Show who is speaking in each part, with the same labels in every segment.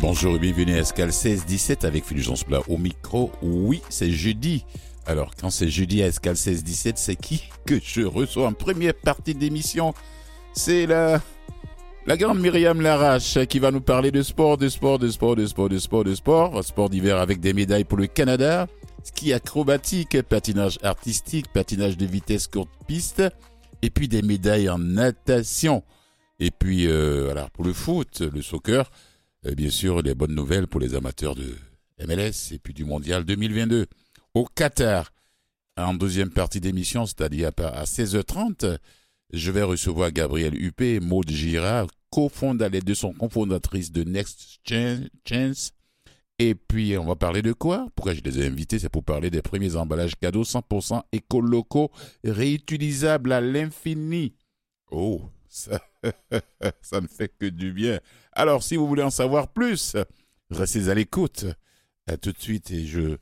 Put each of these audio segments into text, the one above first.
Speaker 1: Bonjour et bienvenue à Escal 16-17 avec Fulgence Plat au micro. Oui, c'est jeudi. Alors, quand c'est jeudi à Escal 16-17, c'est qui que je reçois en première partie d'émission? C'est la, la grande Myriam Larache qui va nous parler de sport, de sport, de sport, de sport, de sport, de sport. Sport d'hiver avec des médailles pour le Canada. Ski acrobatique, patinage artistique, patinage de vitesse courte piste. Et puis des médailles en natation. Et puis, euh, voilà, pour le foot, le soccer bien sûr les bonnes nouvelles pour les amateurs de MLS et puis du Mondial 2022. Au Qatar, en deuxième partie d'émission, c'est-à-dire à 16h30, je vais recevoir Gabriel Huppé, Maud Girard, cofondatrice de son cofondatrice de Next Chance. Et puis, on va parler de quoi? Pourquoi je les ai invités C'est pour parler des premiers emballages cadeaux 100% éco-locaux, réutilisables à l'infini. Oh, ça, ça ne fait que du bien. Alors, si vous voulez en savoir plus, restez à l'écoute. À tout de suite et je.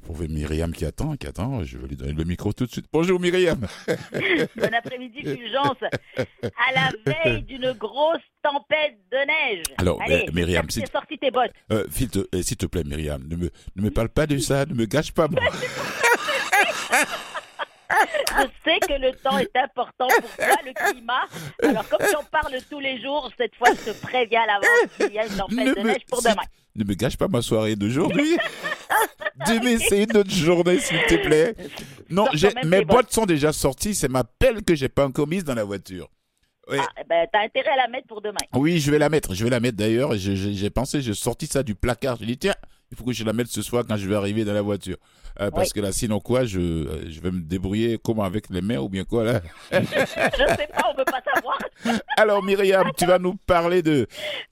Speaker 1: Je trouve Myriam qui attend, qui attend. Je vais lui donner le micro tout de suite. Bonjour Myriam.
Speaker 2: bon après-midi, Fulgence. À la veille d'une grosse tempête de neige.
Speaker 1: Alors,
Speaker 2: Allez,
Speaker 1: euh, Myriam,
Speaker 2: si
Speaker 1: s'il
Speaker 2: sorti tes bottes.
Speaker 1: euh, s'il te, euh, s'il te plaît, Myriam, ne me, ne me parle pas de ça, ne me gâche pas. moi.
Speaker 2: Je sais que le temps est important pour toi, le climat. Alors, comme j'en parle tous les jours, cette fois, je te préviens à l'avance qu'il y a une tempête de neige pour demain.
Speaker 1: Ne me gâche pas ma soirée d'aujourd'hui. Demain, c'est une autre journée, s'il te plaît. Non, mes
Speaker 2: tes bottes.
Speaker 1: bottes sont déjà sorties. C'est ma pelle que j'ai pas encore mise dans la voiture.
Speaker 2: Ah, ben, t'as intérêt à la mettre pour demain.
Speaker 1: Oui, je vais la mettre. Je vais la mettre d'ailleurs. J'ai pensé, j'ai sorti ça du placard. J'ai dit, tiens, il faut que je la mette ce soir quand je vais arriver dans la voiture. Euh, parce que là, sinon quoi, je, euh, je vais me débrouiller comment avec les mains ou bien quoi là.
Speaker 2: Je sais pas, on veut pas savoir.
Speaker 1: Alors Myriam, tu vas nous parler de,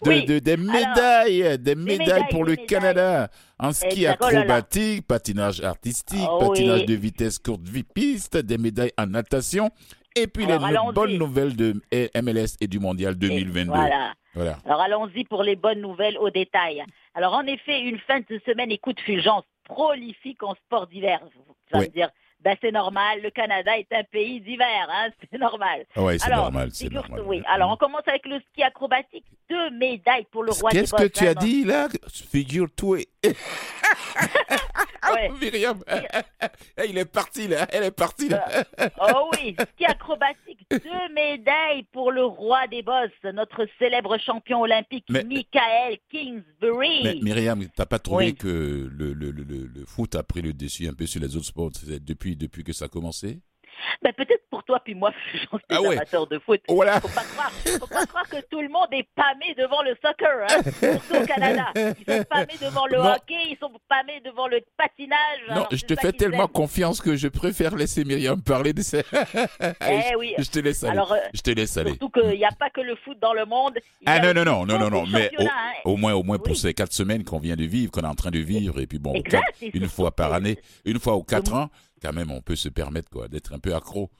Speaker 1: de,
Speaker 2: Oui.
Speaker 1: de- des médailles, des médailles pour le
Speaker 2: médailles.
Speaker 1: Canada en ski
Speaker 2: Exact. Oh
Speaker 1: acrobatique, patinage artistique,
Speaker 2: Oh
Speaker 1: patinage
Speaker 2: oui.
Speaker 1: de vitesse courte vie piste, des médailles en natation. Et puis
Speaker 2: Alors,
Speaker 1: les bonnes nouvelles de MLS et du Mondial 2022.
Speaker 2: Voilà.
Speaker 1: Voilà.
Speaker 2: Alors allons-y pour les bonnes nouvelles au détail. Alors en effet, une fin de semaine, écoute Fulgence, prolifique en sport d'hiver. Tu vas
Speaker 1: Oui.
Speaker 2: me dire, ben, c'est normal, le Canada est un pays d'hiver, hein, c'est normal.
Speaker 1: Ah ouais, c'est normal, c'est normal.
Speaker 2: Oui, alors on commence avec le ski acrobatique. Deux médailles pour le roi des
Speaker 1: Qu'est-ce que tu as dit là? Figure-toi. Myriam, il est parti là, elle est partie là.
Speaker 2: Oh oui, ski acrobatique, deux médailles pour le roi des bosses, notre célèbre champion olympique, Michael Kingsbury.
Speaker 1: Mais Myriam, t'as pas trouvé
Speaker 2: Oui.
Speaker 1: que le, le, foot a pris le dessus un peu sur les autres sports c'est depuis, depuis que ça a commencé
Speaker 2: Ben, peut-être pour toi puis moi, Fulgence, des
Speaker 1: Ah ouais.
Speaker 2: amateurs de foot.
Speaker 1: Voilà.
Speaker 2: Faut pas croire, faut pas croire que tout le monde est pâmé devant le soccer, hein, surtout au Canada. Ils sont pâmés devant le
Speaker 1: Non.
Speaker 2: hockey, ils sont pâmés devant le patinage.
Speaker 1: Non,
Speaker 2: alors
Speaker 1: je te fais tellement confiance que je préfère laisser Myriam parler de ça. Allez,
Speaker 2: Eh
Speaker 1: je-
Speaker 2: oui.
Speaker 1: Je te laisse aller.
Speaker 2: Alors, euh,
Speaker 1: je te laisse aller.
Speaker 2: Surtout qu'il n'y a pas que le foot dans le monde.
Speaker 1: Ah non, non, non, non, non, non, mais au,
Speaker 2: hein.
Speaker 1: au moins, au moins pour ces quatre semaines qu'on vient de vivre, qu'on est en train de vivre, et puis bon,
Speaker 2: Exact,
Speaker 1: quatre-
Speaker 2: et
Speaker 1: une fois par année, une fois aux quatre ans, quand même, on peut se permettre quoi, d'être un peu accro.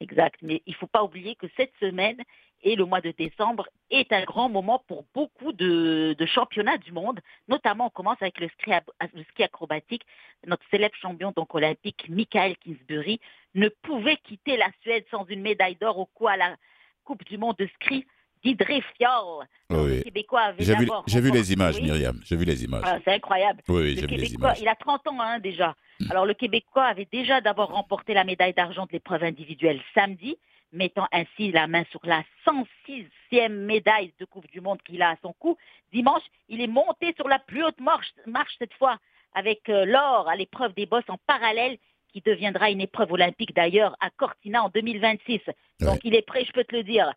Speaker 2: Exact, mais il ne faut pas oublier que cette semaine et le mois de décembre est un grand moment pour beaucoup de, championnats du monde. Notamment, on commence avec le ski, acrobatique. Notre célèbre champion olympique, Michael Kingsbury, ne pouvait quitter la Suède sans une médaille d'or au coup à la Coupe du monde de ski d'Idré. Alors,
Speaker 1: Oui.
Speaker 2: Québécois avait
Speaker 1: J'ai vu,
Speaker 2: d'abord
Speaker 1: j'ai vu les images,
Speaker 2: Oui.
Speaker 1: Myriam. J'ai vu les images.
Speaker 2: Ah, c'est incroyable.
Speaker 1: oui, j'ai vu les images.
Speaker 2: il a 30 ans hein, déjà.
Speaker 1: Hmm.
Speaker 2: Alors le Québécois avait déjà d'abord remporté la médaille d'argent de l'épreuve individuelle samedi, mettant ainsi la main sur la 106e médaille de Coupe du Monde qu'il a à son cou. Dimanche, il est monté sur la plus haute marche, marche cette fois avec euh, l'or à l'épreuve des bosses en parallèle qui deviendra une épreuve olympique d'ailleurs à Cortina en 2026. Donc
Speaker 1: Ouais.
Speaker 2: il est prêt, je peux te le dire.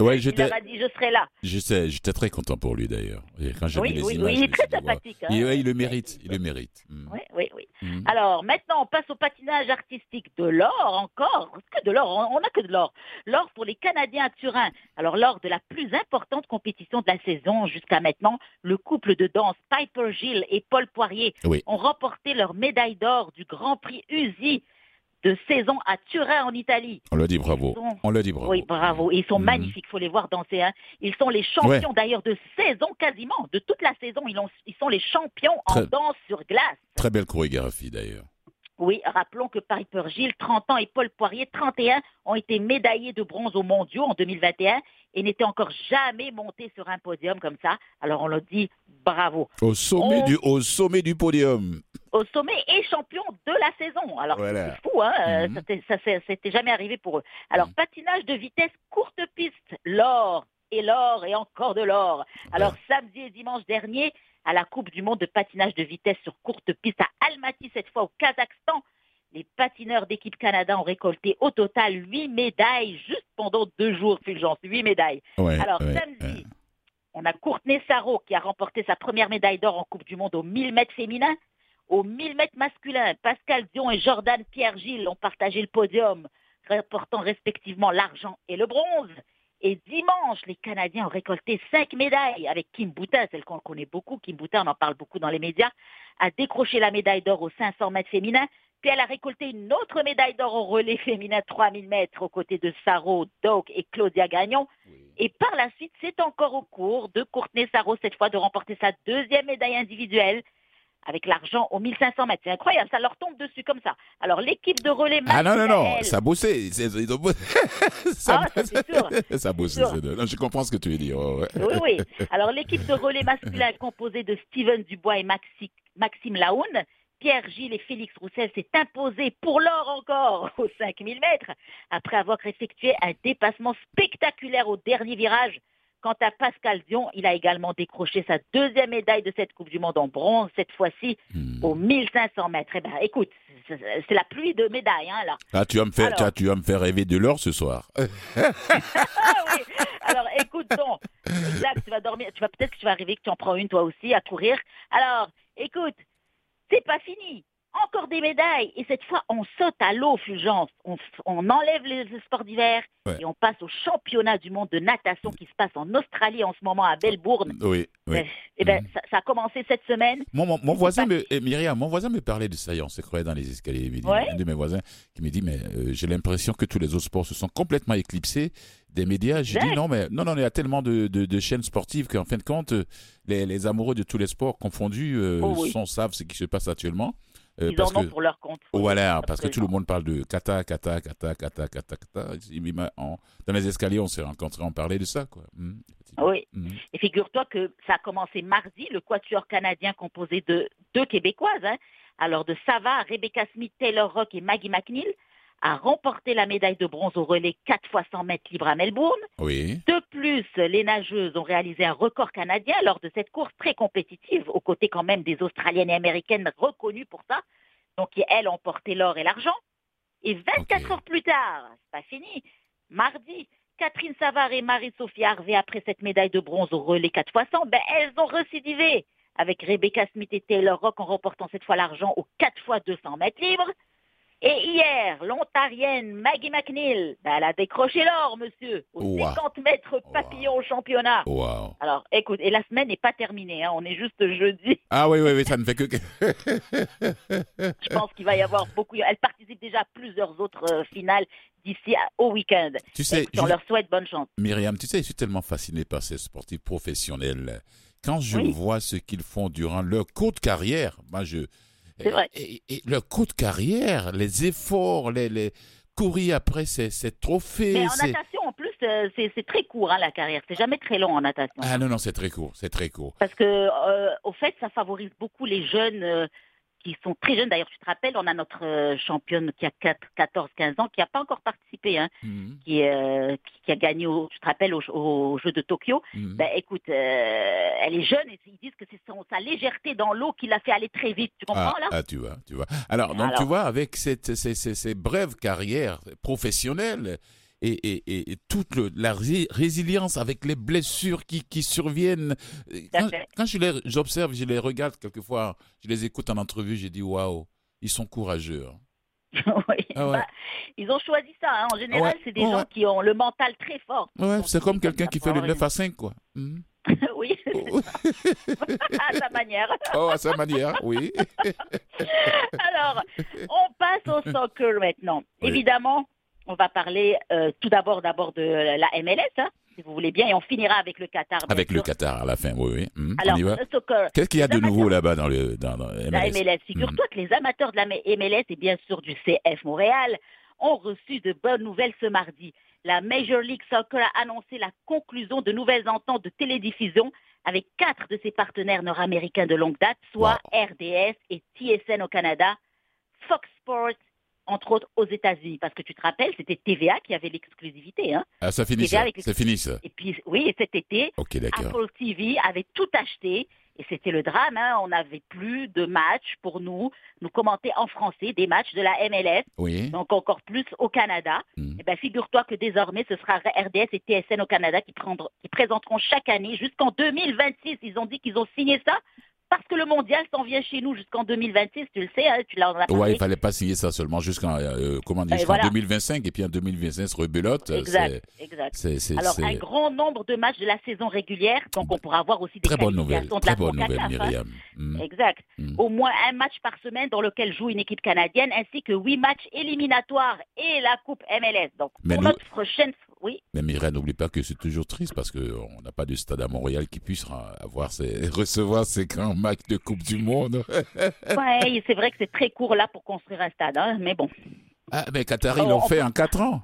Speaker 1: Ouais,
Speaker 2: il
Speaker 1: j'étais,
Speaker 2: a dit je serai là.
Speaker 1: j'étais, j'étais très content pour lui d'ailleurs. Et Quand j'ai
Speaker 2: Oui,
Speaker 1: vu les
Speaker 2: oui,
Speaker 1: images,
Speaker 2: oui,
Speaker 1: je
Speaker 2: il est très sympathique. hein.
Speaker 1: Il, ouais, il le mérite, il le mérite. Mm.
Speaker 2: Oui, oui, oui.
Speaker 1: Mm.
Speaker 2: Alors maintenant, on passe au patinage artistique. De l'or encore? Que de l'or? On n'a que de l'or. L'or pour les Canadiens à Turin. Alors lors de la plus importante compétition de la saison jusqu'à maintenant, le couple de danse Piper Gilles et Paul Poirier
Speaker 1: Oui.
Speaker 2: ont remporté leur médaille d'or du Grand Prix USI de saison à Turin en Italie.
Speaker 1: On a dit bravo.
Speaker 2: Sont-
Speaker 1: On a dit bravo.
Speaker 2: Oui, bravo. Ils sont
Speaker 1: Mhm.
Speaker 2: magnifiques, il faut les voir danser. hein. Ils sont les champions d'ailleurs de saison quasiment, de toute la saison. Ils, ont- ils sont les champions en danse sur glace.
Speaker 1: Très belle chorégraphie d'ailleurs.
Speaker 2: Oui, rappelons que Piper Gilles, 30 ans, et Paul Poirier, 31, ont été médaillés de bronze aux mondiaux en 2021 et n'était encore jamais monté sur un podium comme ça. Alors on leur dit bravo.
Speaker 1: Au sommet, du, au sommet du podium.
Speaker 2: Au sommet et champion de la saison. Alors c'est fou, hein mm -hmm. Ça s'était jamais arrivé pour eux. Alors mhm. patinage de vitesse courte piste, l'or et l'or et encore de l'or. Alors samedi et dimanche dernier, à la Coupe du Monde de patinage de vitesse sur courte piste à Almaty, cette fois au Kazakhstan, les patineurs d'équipe Canada ont récolté au total 8 médailles juste pendant deux jours, Fulgence. 8 médailles. Alors, samedi, on a Courtenay Sarro qui a remporté sa première médaille d'or en Coupe du Monde au 1000 mètres féminin. Au 1000 mètres masculin, Pascal Dion et Jordan Pierre-Gilles ont partagé le podium, remportant respectivement l'argent et le bronze. Et dimanche, les Canadiens ont récolté cinq médailles avec Kim Boutin, celle qu'on connaît beaucoup. Kim Boutin, on en parle beaucoup dans les médias, a décroché la médaille d'or aux 500 mètres féminins. Puis elle a récolté une autre médaille d'or au relais féminin 3000 mètres aux côtés de Saro, Doc et Claudia Gagnon. Et par la suite, c'est encore au cours de Courtenay Saro, cette fois, de remporter sa deuxième médaille individuelle avec l'argent aux 1500 mètres. C'est incroyable, ça leur tombe dessus comme ça. Alors l'équipe de relais
Speaker 1: Ah non, non, non, ça a bossé.
Speaker 2: ça, ah, sûr.
Speaker 1: ça a bossé. Non, je comprends ce que tu veux dire.
Speaker 2: Oui, oui. Alors l'équipe de relais masculin composée de Steven Dubois et Maxime Laoun Pierre Gilles et Félix Roussel s'est imposé pour l'or encore aux 5000 mètres après avoir effectué un dépassement spectaculaire au dernier virage. Quant à Pascal Dion, il a également décroché sa deuxième médaille de cette Coupe du Monde en bronze, cette fois-ci hmm. aux 1500 mètres. Eh ben, écoute, c'est la pluie de médailles, hein, là.
Speaker 1: Ah, tu vas me faire, tu vas me faire rêver de l'or ce soir.
Speaker 2: ah, oui. Alors, écoute, donc, exact, tu vas dormir, tu vas peut-être que tu vas arriver que tu en prends une toi aussi à courir. Alors, écoute, c'est pas fini. Encore des médailles. Et cette fois, on saute à l'eau, Fulgence. On, enlève les sports d'hiver et on passe au championnat du monde de natation qui se passe en Australie en ce moment à Melbourne.
Speaker 1: Oui, oui.
Speaker 2: Eh ben, mhm. ça, a commencé cette semaine.
Speaker 1: Mon, mon, voisin, me, eh, Myriam, mon voisin me parlait de ça. On se croyait dans les escaliers. Un de mes voisins qui me dit, mais euh, j'ai l'impression que tous les autres sports se sont complètement éclipsés des médias. Je dis non, mais non, non, il y a tellement de, de, chaînes sportives qu'en fin de compte, les, les, amoureux de tous les sports confondus euh, oh sont, savent ce qui se passe actuellement.
Speaker 2: Euh, Ils en ont pour leur compte.
Speaker 1: Voilà, parce que tout le monde parle de kata, kata, kata, kata, kata, kata. Dans les escaliers, on s'est rencontrés, on parlait de ça, quoi.
Speaker 2: Mmh, oui. Mmh. Et figure-toi que ça a commencé mardi, le quatuor canadien composé de deux Québécoises, hein. alors de Sava, Rebecca Smith, Taylor Rock et Maggie McNeil, a remporté la médaille de bronze au relais 4 fois 100 mètres libre à Melbourne.
Speaker 1: Oui.
Speaker 2: De plus, les nageuses ont réalisé un record canadien lors de cette course très compétitive, aux côtés quand même des Australiennes et Américaines reconnues pour ça. Donc, elles ont porté l'or et l'argent. Et 24 heures plus tard, c'est pas fini, mardi, Catherine Savard et Marie-Sophie Harvey, après cette médaille de bronze au relais 4 fois 100, ben, elles ont recidivé avec Rebecca Smith et Taylor Rock en remportant cette fois l'argent aux 4 fois 200 mètres libres. Et hier, l'Ontarienne Maggie McNeil, ben, elle a décroché l'or, monsieur, aux 50 mètres papillon au championnat. Alors, écoute, et la semaine n'est pas terminée, hein, on est juste jeudi.
Speaker 1: Ah oui, oui, oui, ça ne fait que...
Speaker 2: Je pense qu'il va y avoir beaucoup... Elle participe déjà à plusieurs autres euh, finales d'ici au week-end. Tu sais, on leur souhaite bonne chance.
Speaker 1: Myriam, tu sais, je suis tellement fasciné par ces sportifs professionnels. Quand je vois ce qu'ils font durant leur courte carrière, moi, je
Speaker 2: c'est vrai.
Speaker 1: Et, le coup de carrière, les efforts, les, les courir après ces, ces trophées.
Speaker 2: Mais en natation, en plus, euh, c'est très court hein, la carrière. C'est jamais très long en natation.
Speaker 1: Ah non, non, c'est très court. C'est très court.
Speaker 2: Parce que, euh, au fait, ça favorise beaucoup les jeunes. Euh, qui sont très jeunes. D'ailleurs, tu te rappelles, on a notre euh, championne qui a 14-15 ans, qui n'a pas encore participé, hein, mhm. euh, qui, qui, a gagné, au, tu te rappelles, au, au Jeu de Tokyo. Mhm. Ben, écoute, euh, elle est jeune et ils disent que c'est sa légèreté dans l'eau qui l'a fait aller très vite. Tu comprends
Speaker 1: ah,
Speaker 2: là?
Speaker 1: Ah, tu vois, tu vois. Alors, donc, tu vois, avec cette, ces, ces, ces brèves carrières professionnelles, et, et, et, toute la résilience avec les blessures qui, qui surviennent. Quand, quand je les j'observe, je les regarde quelquefois, je les écoute en entrevue, j'ai dit waouh, ils sont courageux. Hein.
Speaker 2: oui, ah bah, ils ont choisi ça. Hein. En général, c'est des gens qui ont le mental très fort.
Speaker 1: C'est comme quelqu'un qui fait le 9 à 5, quoi.
Speaker 2: Hmm. oui, à sa manière.
Speaker 1: Oh, à sa manière, oui.
Speaker 2: Alors, on passe au soccer maintenant. Évidemment, on va parler euh, tout d'abord d'abord de la MLS, hein, si vous voulez bien, et on finira avec le Qatar.
Speaker 1: Avec le Qatar à la fin, oui, oui.
Speaker 2: Hmm, Alors.
Speaker 1: Qu'est-ce qu'il y a de nouveau là-bas dans, le, dans, MLS
Speaker 2: La MLS. Figure-toi hmm. que les amateurs de la MLS et bien sûr du CF Montréal ont reçu de bonnes nouvelles ce mardi. la Major League Soccer a annoncé la conclusion de nouvelles ententes de télédiffusion avec quatre de ses partenaires nord-américains de longue date, soit RDS et TSN au Canada, Fox Sports, entre autres aux États-Unis. Parce que tu te rappelles, c'était TVA qui avait l'exclusivité. Hein.
Speaker 1: Ah, ça finit ça. Ça finit ça.
Speaker 2: Et puis, oui, et cet été, Apple TV avait tout acheté et c'était le drame, hein. on n'avait plus de matchs pour nous, nous commenter en français des matchs de la MLS,
Speaker 1: oui.
Speaker 2: donc encore plus au Canada. Et hmm. eh ben, figure-toi que désormais, ce sera RDS et TSN au Canada qui, prendront, qui présenteront chaque année jusqu'en 2026. Ils ont dit qu'ils ont signé ça parce que le mondial s'en vient chez nous jusqu'en 2026, tu le sais, hein, tu l'as.
Speaker 1: Ouais, il fallait pas signer ça seulement jusqu'en euh, comment dire, jusqu'en 2025 et puis en 2025 se rebelote.
Speaker 2: Exact, exact. Alors un grand nombre de matchs de la saison régulière, donc on pourra avoir aussi des
Speaker 1: très bonne nouvelle,
Speaker 2: de
Speaker 1: très bonne nouvelle,
Speaker 2: hein.
Speaker 1: Myriam.
Speaker 2: Mm. Exact. Mm. Au moins un match par semaine dans lequel joue une équipe canadienne, ainsi que huit matchs éliminatoires et la Coupe MLS. Donc pour notre prochaine oui.
Speaker 1: Mais Mireille, n'oublie pas que c'est toujours triste parce qu'on n'a pas de stade à Montréal qui puisse avoir recevoir ces grands matchs de Coupe du Monde.
Speaker 2: oui, c'est vrai que c'est très court là pour construire un stade, hein, mais bon.
Speaker 1: Ah, mais Qatar, ils l'ont fait en quatre ans.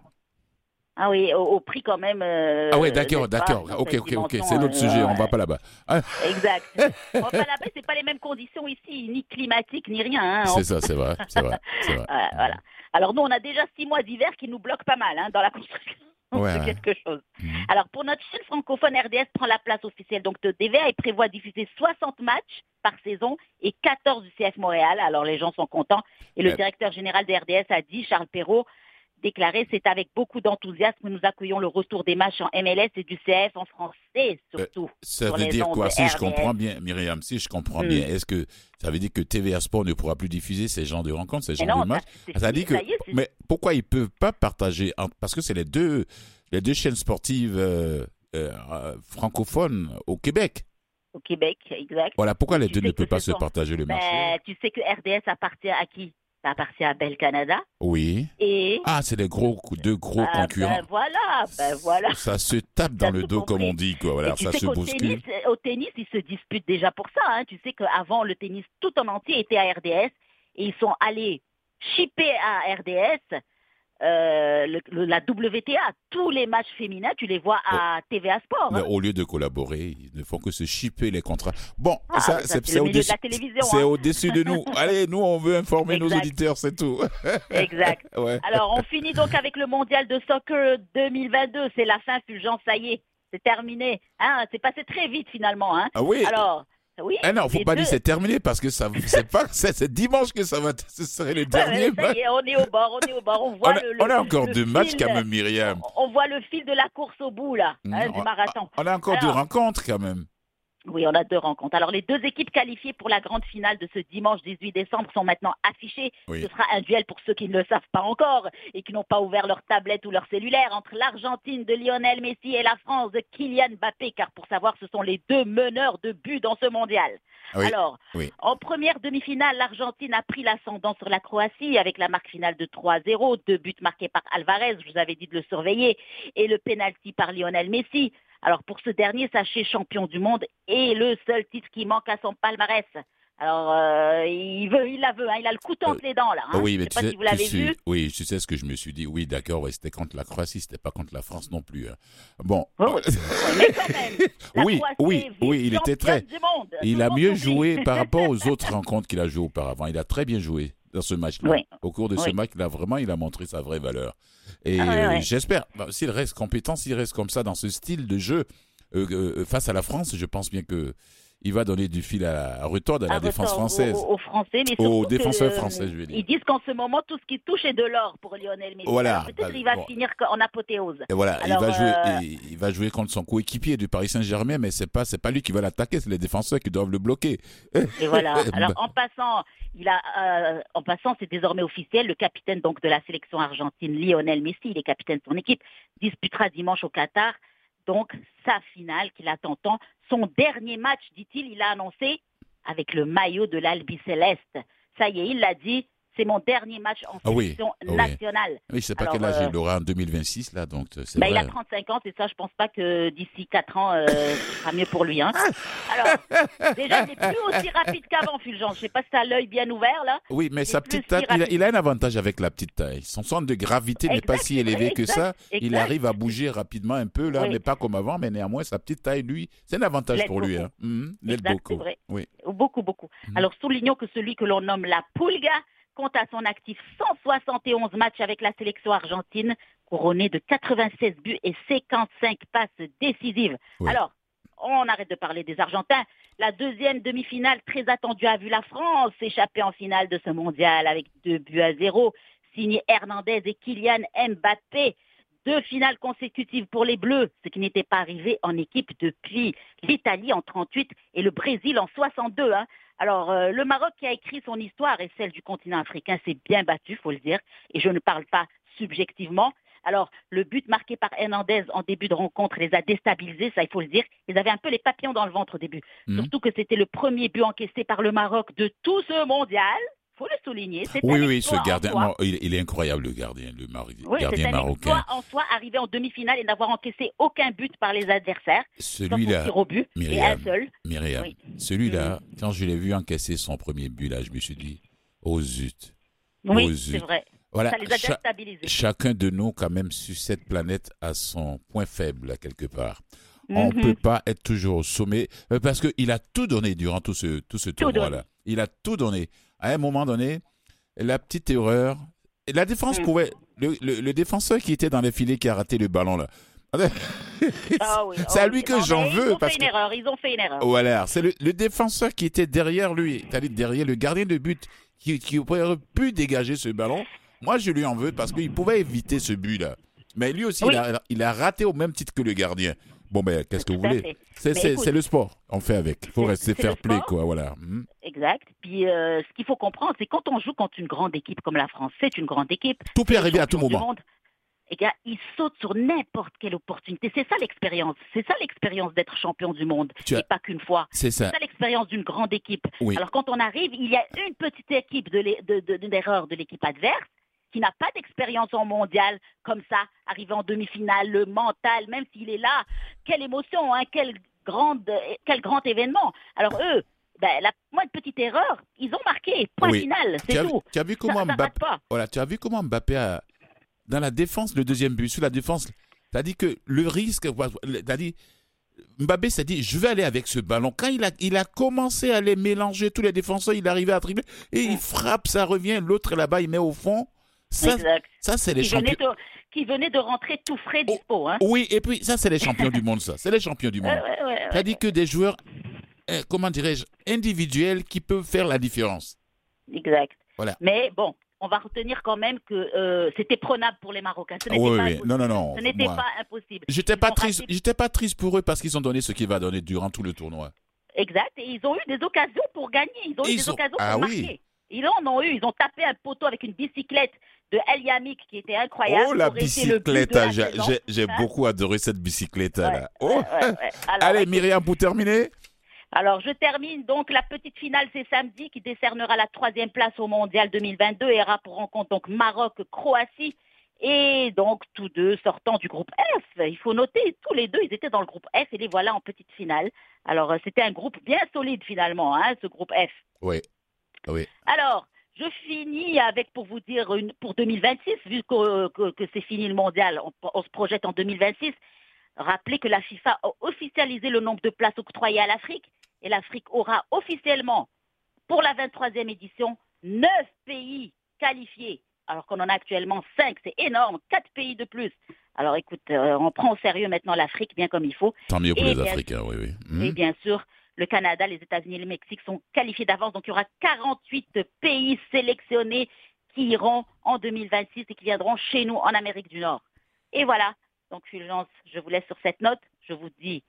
Speaker 2: Ah oui, au, prix quand même. Euh,
Speaker 1: ah oui, d'accord, d'accord. Ok, ok, ok. C'est notre sujet, on ne va pas là-bas.
Speaker 2: Ah. Exact. on va pas là-bas, c'est pas les mêmes conditions ici, ni climatiques, ni rien. Hein.
Speaker 1: C'est ça, c'est vrai, c'est vrai,
Speaker 2: vrai. voilà. Alors nous, on a déjà six mois d'hiver qui nous bloquent pas mal hein, dans la construction quelque chose. Mhm. Alors, pour notre chaîne francophone, RDS prend la place officielle donc de DVA et prévoit diffuser 60 matchs par saison et 14 du CF Montréal. Alors, les gens sont contents. Et le directeur général de RDS a dit, Charles Perrault, déclaré C'est avec beaucoup d'enthousiasme que nous accueillons le retour des matchs en MLS et du CF en français, surtout.
Speaker 1: Euh, ça veut dire quoi? Si je comprends bien, Myriam, si je comprends hmm. bien, est-ce que ça veut dire que TVA Sport ne pourra plus diffuser ces genres de rencontres, ces genres de matchs? ça, dit que, Mais pourquoi ils ne peuvent pas partager Parce que c'est les deux, les deux chaînes sportives euh, euh, francophones au Québec.
Speaker 2: Au Québec, exact.
Speaker 1: Voilà, pourquoi les deux ne peuvent pas se partager le
Speaker 2: ben,
Speaker 1: marché?
Speaker 2: Tu sais que RDS appartient à qui? Ça appartient à Bell Canada.
Speaker 1: Oui.
Speaker 2: Et
Speaker 1: ah, c'est les gros, deux gros ah, concurrents.
Speaker 2: Ben voilà, ben voilà.
Speaker 1: Ça se tape dans le dos, comme on dit, quoi. Voilà, ça se bouscule.
Speaker 2: Tennis, au tennis, ils se disputent déjà pour ça. Hein. Tu sais qu'avant, le tennis tout en entier était à RDS et ils sont allés chipper à RDS euh, la WTA, tous les matchs féminins, tu les vois à oh. TVA Sport.
Speaker 1: Mais hein. au lieu de collaborer, ils ne font que se chipper les contrats. Bon,
Speaker 2: ah,
Speaker 1: ça,
Speaker 2: c'est au-dessus
Speaker 1: de, hein. au de nous. Allez, nous, on veut informer nos auditeurs, c'est tout.
Speaker 2: exact. Alors, on finit donc avec le mondial de soccer 2022. C'est la fin, Fulgence, ça y est. C'est terminé. Hein, c'est passé très vite finalement. Hein.
Speaker 1: Ah oui.
Speaker 2: Alors, oui,
Speaker 1: ah non, faut pas dire c'est terminé parce que ça c'est pas c'est dimanche que ça va ce serait le dernier
Speaker 2: match. on est au bord, on est au bord, on voit
Speaker 1: on a,
Speaker 2: le,
Speaker 1: on a encore deux matchs quand même Myriam.
Speaker 2: On, voit le fil de la course au bout là, hein, du marathon.
Speaker 1: On a encore deux rencontres quand même.
Speaker 2: Oui, on a deux rencontres. Alors, les deux équipes qualifiées pour la grande finale de ce dimanche 18 décembre sont maintenant affichées. Ce sera un duel pour ceux qui ne le savent pas encore et qui n'ont pas ouvert leur tablette ou leur cellulaire entre l'Argentine de Lionel Messi et la France de Kylian Mbappé, car pour savoir, ce sont les deux meneurs de but dans ce mondial. Alors, en première demi-finale, l'Argentine a pris l'ascendant sur la Croatie avec la marque finale de 3-0, deux buts marqués par Alvarez, je vous avais dit de le surveiller, et le penalty par Lionel Messi. Alors pour ce dernier, sachez champion du monde et le seul titre qui manque à son palmarès. Alors, euh, il veut, il la veut, hein, il a le couteau entre euh, les dents là. Hein.
Speaker 1: Oui, mais
Speaker 2: tu sais, si vous l'avez vu.
Speaker 1: Oui, tu sais ce que je me suis dit. Oui, d'accord, c'était contre la Croatie, c'était pas contre la France non plus. Hein. Bon.
Speaker 2: Oh, mais quand même.
Speaker 1: oui, oui, oui, il était très. Il a mieux joué par rapport aux autres rencontres qu'il a jouées auparavant. Il a très bien joué dans ce match-là. Au cours de ce match, là, vraiment, il a montré sa vraie valeur. Et ah, euh, j'espère, bah, s'il reste compétent, s'il reste comme ça dans ce style de jeu face à la France, je pense bien que il va donner du fil à, retordre à, la défense française.
Speaker 2: Aux, Français, mais
Speaker 1: aux défenseurs français, je veux dire.
Speaker 2: Ils disent qu'en ce moment, tout ce qui touche est de l'or pour Lionel Messi.
Speaker 1: Voilà.
Speaker 2: Peut-être qu'il va finir en apothéose.
Speaker 1: Et voilà, il, va jouer, euh, il, va jouer contre son coéquipier du Paris Saint-Germain, mais c'est pas, c'est pas lui qui va l'attaquer, c'est les défenseurs qui doivent le bloquer.
Speaker 2: Et voilà. Alors, en passant, il a, euh, en passant, c'est désormais officiel, le capitaine donc de la sélection argentine, Lionel Messi, il est capitaine de son équipe, disputera dimanche au Qatar donc sa finale qu'il attend tant. Son dernier match, dit-il, il a annoncé avec le maillot de l'Albi Céleste. Ça y est, il l'a dit, c'est mon dernier match en
Speaker 1: Ah oui,
Speaker 2: sélection
Speaker 1: ah oui.
Speaker 2: nationale.
Speaker 1: Oui, je sais pas
Speaker 2: Alors,
Speaker 1: quel âge
Speaker 2: euh,
Speaker 1: il aura en 2026, là, donc euh, c'est
Speaker 2: Bah, il a 35 ans, c'est ça, je pense pas que d'ici 4 ans, euh, ce sera mieux pour lui. Hein. Alors, déjà, il n'est plus aussi rapide qu'avant, Fulgence. Je sais pas si t'as l'œil bien ouvert, là.
Speaker 1: Oui, mais sa petite taille, il a,
Speaker 2: rapide.
Speaker 1: il a un avantage avec la petite taille. Son centre de gravité n'est pas si élevé que ça.
Speaker 2: exact,
Speaker 1: Il arrive à bouger rapidement un peu, là,
Speaker 2: Oui.
Speaker 1: mais pas comme avant, mais néanmoins, sa petite taille, lui, c'est un avantage pour lui. Hein. L'aide
Speaker 2: Exact,
Speaker 1: beaucoup.
Speaker 2: c'est vrai.
Speaker 1: Oui.
Speaker 2: Beaucoup, beaucoup.
Speaker 1: Mhm.
Speaker 2: Alors, soulignons que celui que l'on nomme la Pulga compte à son actif 171 matchs avec la sélection argentine, couronné de 96 buts et 55 passes décisives. Alors, on arrête de parler des Argentins. La deuxième demi-finale très attendue a vu la France s'échapper en finale de ce mondial avec deux buts à zéro, signé Hernandez et Kylian Mbappé. Deux finales consécutives pour les Bleus, ce qui n'était pas arrivé en équipe depuis l'Italie en 38 et le Brésil en 62. hein. Alors, euh, le Maroc qui a écrit son histoire et celle du continent africain s'est bien battu, faut le dire, et je ne parle pas subjectivement. Alors, le but marqué par Hernandez en début de rencontre les a déstabilisés, ça il faut le dire. Ils avaient un peu les papillons dans le ventre au début.
Speaker 1: Mhm.
Speaker 2: Surtout que c'était le premier but encaissé par le Maroc de tout ce mondial. Faut le souligner. C'est
Speaker 1: Oui, oui, ce
Speaker 2: en
Speaker 1: gardien, non, il, il est incroyable, le gardien, le mari-
Speaker 2: Oui, c'est
Speaker 1: gardien marocain.
Speaker 2: en soi, arriver en demi-finale et n'avoir encaissé aucun but par les adversaires.
Speaker 1: Celui-là, Myriam.
Speaker 2: Oui.
Speaker 1: celui-là, quand je l'ai vu encaisser son premier but, là, je me suis dit, oh zut.
Speaker 2: Oui,
Speaker 1: Oh,
Speaker 2: c'est
Speaker 1: zut.
Speaker 2: vrai.
Speaker 1: Voilà,
Speaker 2: Ça les a
Speaker 1: cha- chacun de nous, quand même, sur cette planète, a son point faible, là, quelque part. On ne
Speaker 2: Mhm.
Speaker 1: peut pas être toujours au sommet euh, parce qu'il a tout donné durant tout ce, tout ce tournoi-là. Il a tout donné. À un moment donné, la petite erreur. et La défense
Speaker 2: Mm.
Speaker 1: pouvait. Le, le- le défenseur qui était dans les filets qui a raté le ballon, là.
Speaker 2: Ah oui,
Speaker 1: C'est à
Speaker 2: oui.
Speaker 1: lui que j'en veux,
Speaker 2: Ils ont
Speaker 1: parce
Speaker 2: fait
Speaker 1: que-
Speaker 2: une erreur, ils ont fait une erreur.
Speaker 1: Voilà, c'est le, le défenseur qui était derrière lui, c'est-à-dire derrière le gardien de but, qui, qui aurait pu dégager ce ballon. Moi, je lui en veux parce qu'il pouvait éviter ce but-là. Mais lui aussi,
Speaker 2: Oui.
Speaker 1: il, a, il a raté au même titre que le gardien. Bon, ben, qu'est-ce que vous voulez?
Speaker 2: fait.
Speaker 1: C'est le sport, on fait avec. Il faut rester fair play,
Speaker 2: sport.
Speaker 1: quoi, voilà. Mhm.
Speaker 2: Exact. Puis euh, ce qu'il faut comprendre, c'est quand on joue contre une grande équipe comme la France, c'est une grande équipe.
Speaker 1: Tout peut arriver à tout moment.
Speaker 2: monde. Les gars, ils sautent sur n'importe quelle opportunité. C'est ça l'expérience. C'est ça l'expérience d'être champion du monde.
Speaker 1: Tu as-
Speaker 2: Et pas qu'une fois.
Speaker 1: C'est
Speaker 2: C'est
Speaker 1: ça.
Speaker 2: ça l'expérience d'une grande équipe.
Speaker 1: Oui.
Speaker 2: Alors quand on arrive, il y a une petite équipe de l'é- de- de- d'erreur de l'équipe adverse qui n'a pas d'expérience en mondial comme ça, arriver en demi-finale, le mental, même s'il est là, quelle émotion, hein, quel, grande, quel grand événement. Alors eux, ben, la moindre petite erreur, ils ont marqué, point
Speaker 1: Oui.
Speaker 2: final,
Speaker 1: Tu
Speaker 2: c'est
Speaker 1: as, vu-
Speaker 2: tout.
Speaker 1: tu as vu comment
Speaker 2: ça
Speaker 1: Mbappé, voilà, tu as vu comment Mbappé a, dans la défense, le deuxième but, sur la défense, t'as dit que le risque, t'as dit, Mbappé s'est dit, je vais aller avec ce ballon. Quand il a, il a commencé à les mélanger, tous les défenseurs, il arrivait à tripler, et il frappe, ça revient, l'autre là-bas, il met au fond. Ça, ça c'est les champions.
Speaker 2: de, qui venait de rentrer tout frais dispo. Hein.
Speaker 1: Oui, et puis ça, c'est les champions du monde, ça. C'est les champions du monde.
Speaker 2: ouais, ouais,
Speaker 1: T'as
Speaker 2: ouais.
Speaker 1: dit que des joueurs, euh, comment dirais-je, individuels qui peuvent faire la différence.
Speaker 2: Exact.
Speaker 1: Voilà.
Speaker 2: Mais bon, on va retenir quand même que euh, c'était prenable pour les Marocains. Ce n'était
Speaker 1: Oui,
Speaker 2: pas
Speaker 1: oui, non, non, non.
Speaker 2: Ce n'était pas impossible.
Speaker 1: J'étais pas triste, j'étais pas triste pour eux parce qu'ils ont donné ce qu'il va donner durant tout le tournoi.
Speaker 2: Exact. Et ils ont eu des occasions pour gagner. Ils ont eu des
Speaker 1: ont-
Speaker 2: occasions
Speaker 1: Ah
Speaker 2: pour
Speaker 1: oui.
Speaker 2: marquer. Ils en ont eu. Ils ont tapé un poteau avec une bicyclette de El Yamik qui était incroyable.
Speaker 1: oh la bicyclette, ah, j'ai-
Speaker 2: Hein
Speaker 1: beaucoup adoré cette bicyclette
Speaker 2: Ouais,
Speaker 1: là. Oh.
Speaker 2: ouais, ouais. Alors,
Speaker 1: Allez Myriam pour terminer.
Speaker 2: Alors, je termine. Donc, la petite finale, c'est samedi, qui décernera la troisième place au Mondial 2022 et rencontre donc Maroc-Croatie. Et donc, tous deux sortant du groupe F. Il faut noter, tous les deux, ils étaient dans le groupe F et les voilà en petite finale. Alors, euh, c'était un groupe bien solide finalement, hein, ce groupe F.
Speaker 1: Oui. Oui.
Speaker 2: Alors, je finis avec, pour vous dire, une, pour 2026, vu que, que- que c'est fini le mondial, on, on se projette en 2026. Rappelez que la FIFA a officialisé le nombre de places octroyées à l'Afrique et l'Afrique aura officiellement, pour la 23e édition, 9 pays qualifiés, alors qu'on en a actuellement 5, c'est énorme, 4 pays de plus. Alors écoute, euh, on prend au sérieux maintenant l'Afrique bien comme il faut.
Speaker 1: Tant mieux pour
Speaker 2: Et
Speaker 1: les
Speaker 2: bien
Speaker 1: Africains, oui, oui. Hmm.
Speaker 2: Et bien sûr, le Canada, les États-Unis et le Mexique sont qualifiés d'avance. Donc il y aura 48 pays sélectionnés qui iront en 2026 et qui viendront chez nous en Amérique du Nord. Et voilà. Donc je vous laisse sur cette note. Je vous dis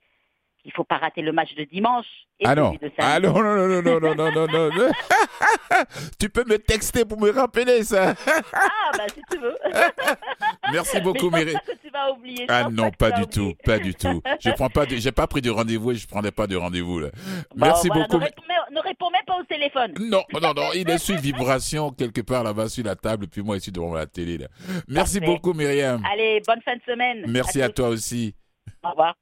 Speaker 2: ne faut pas rater le match de dimanche et
Speaker 1: Ah non.
Speaker 2: de.
Speaker 1: Ah non, non, non, non, non, non, non, non, non. tu peux me texter pour me rappeler ça.
Speaker 2: Ah, bah si tu veux.
Speaker 1: Merci beaucoup
Speaker 2: que tu vas
Speaker 3: oublié.
Speaker 1: Ah non, pas, du tout, pas du tout. Je prends pas, j'ai pas pris de rendez-vous et je prendrai pas de rendez-vous là. Merci beaucoup.
Speaker 3: Ne réponds, même pas au téléphone.
Speaker 1: Non, non, non, il est sur vibration quelque part là-bas sur la table, puis moi ici devant la télé là. Merci beaucoup, Myriam.
Speaker 3: Allez, bonne fin de semaine.
Speaker 1: Merci à, toi aussi.
Speaker 3: Au revoir.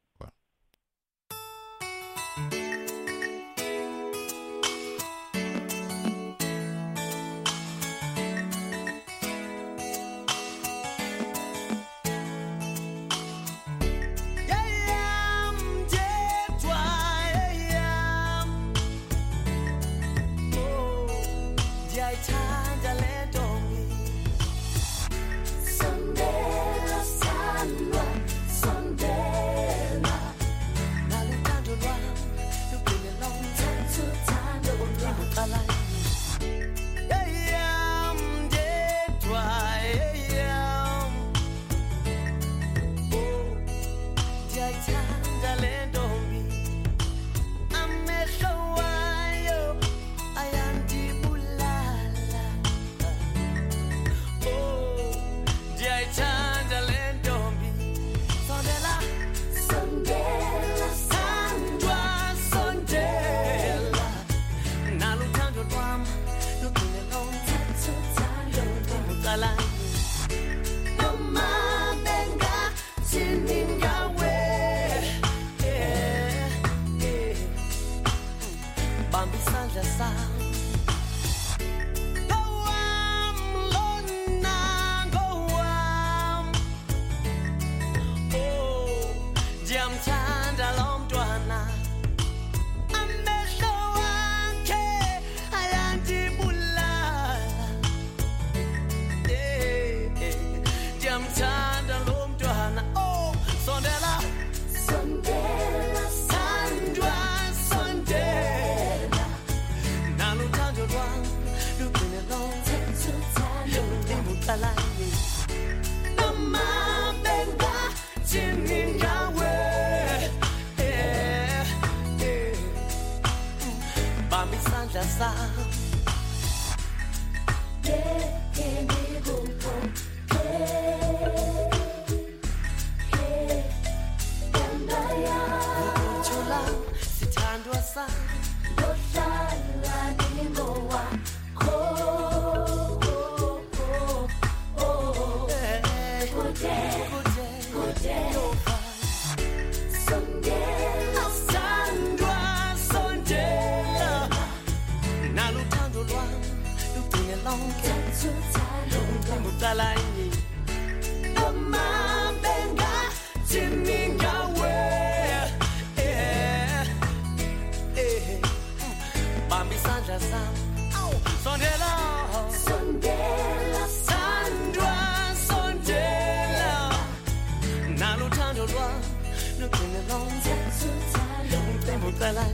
Speaker 1: kutala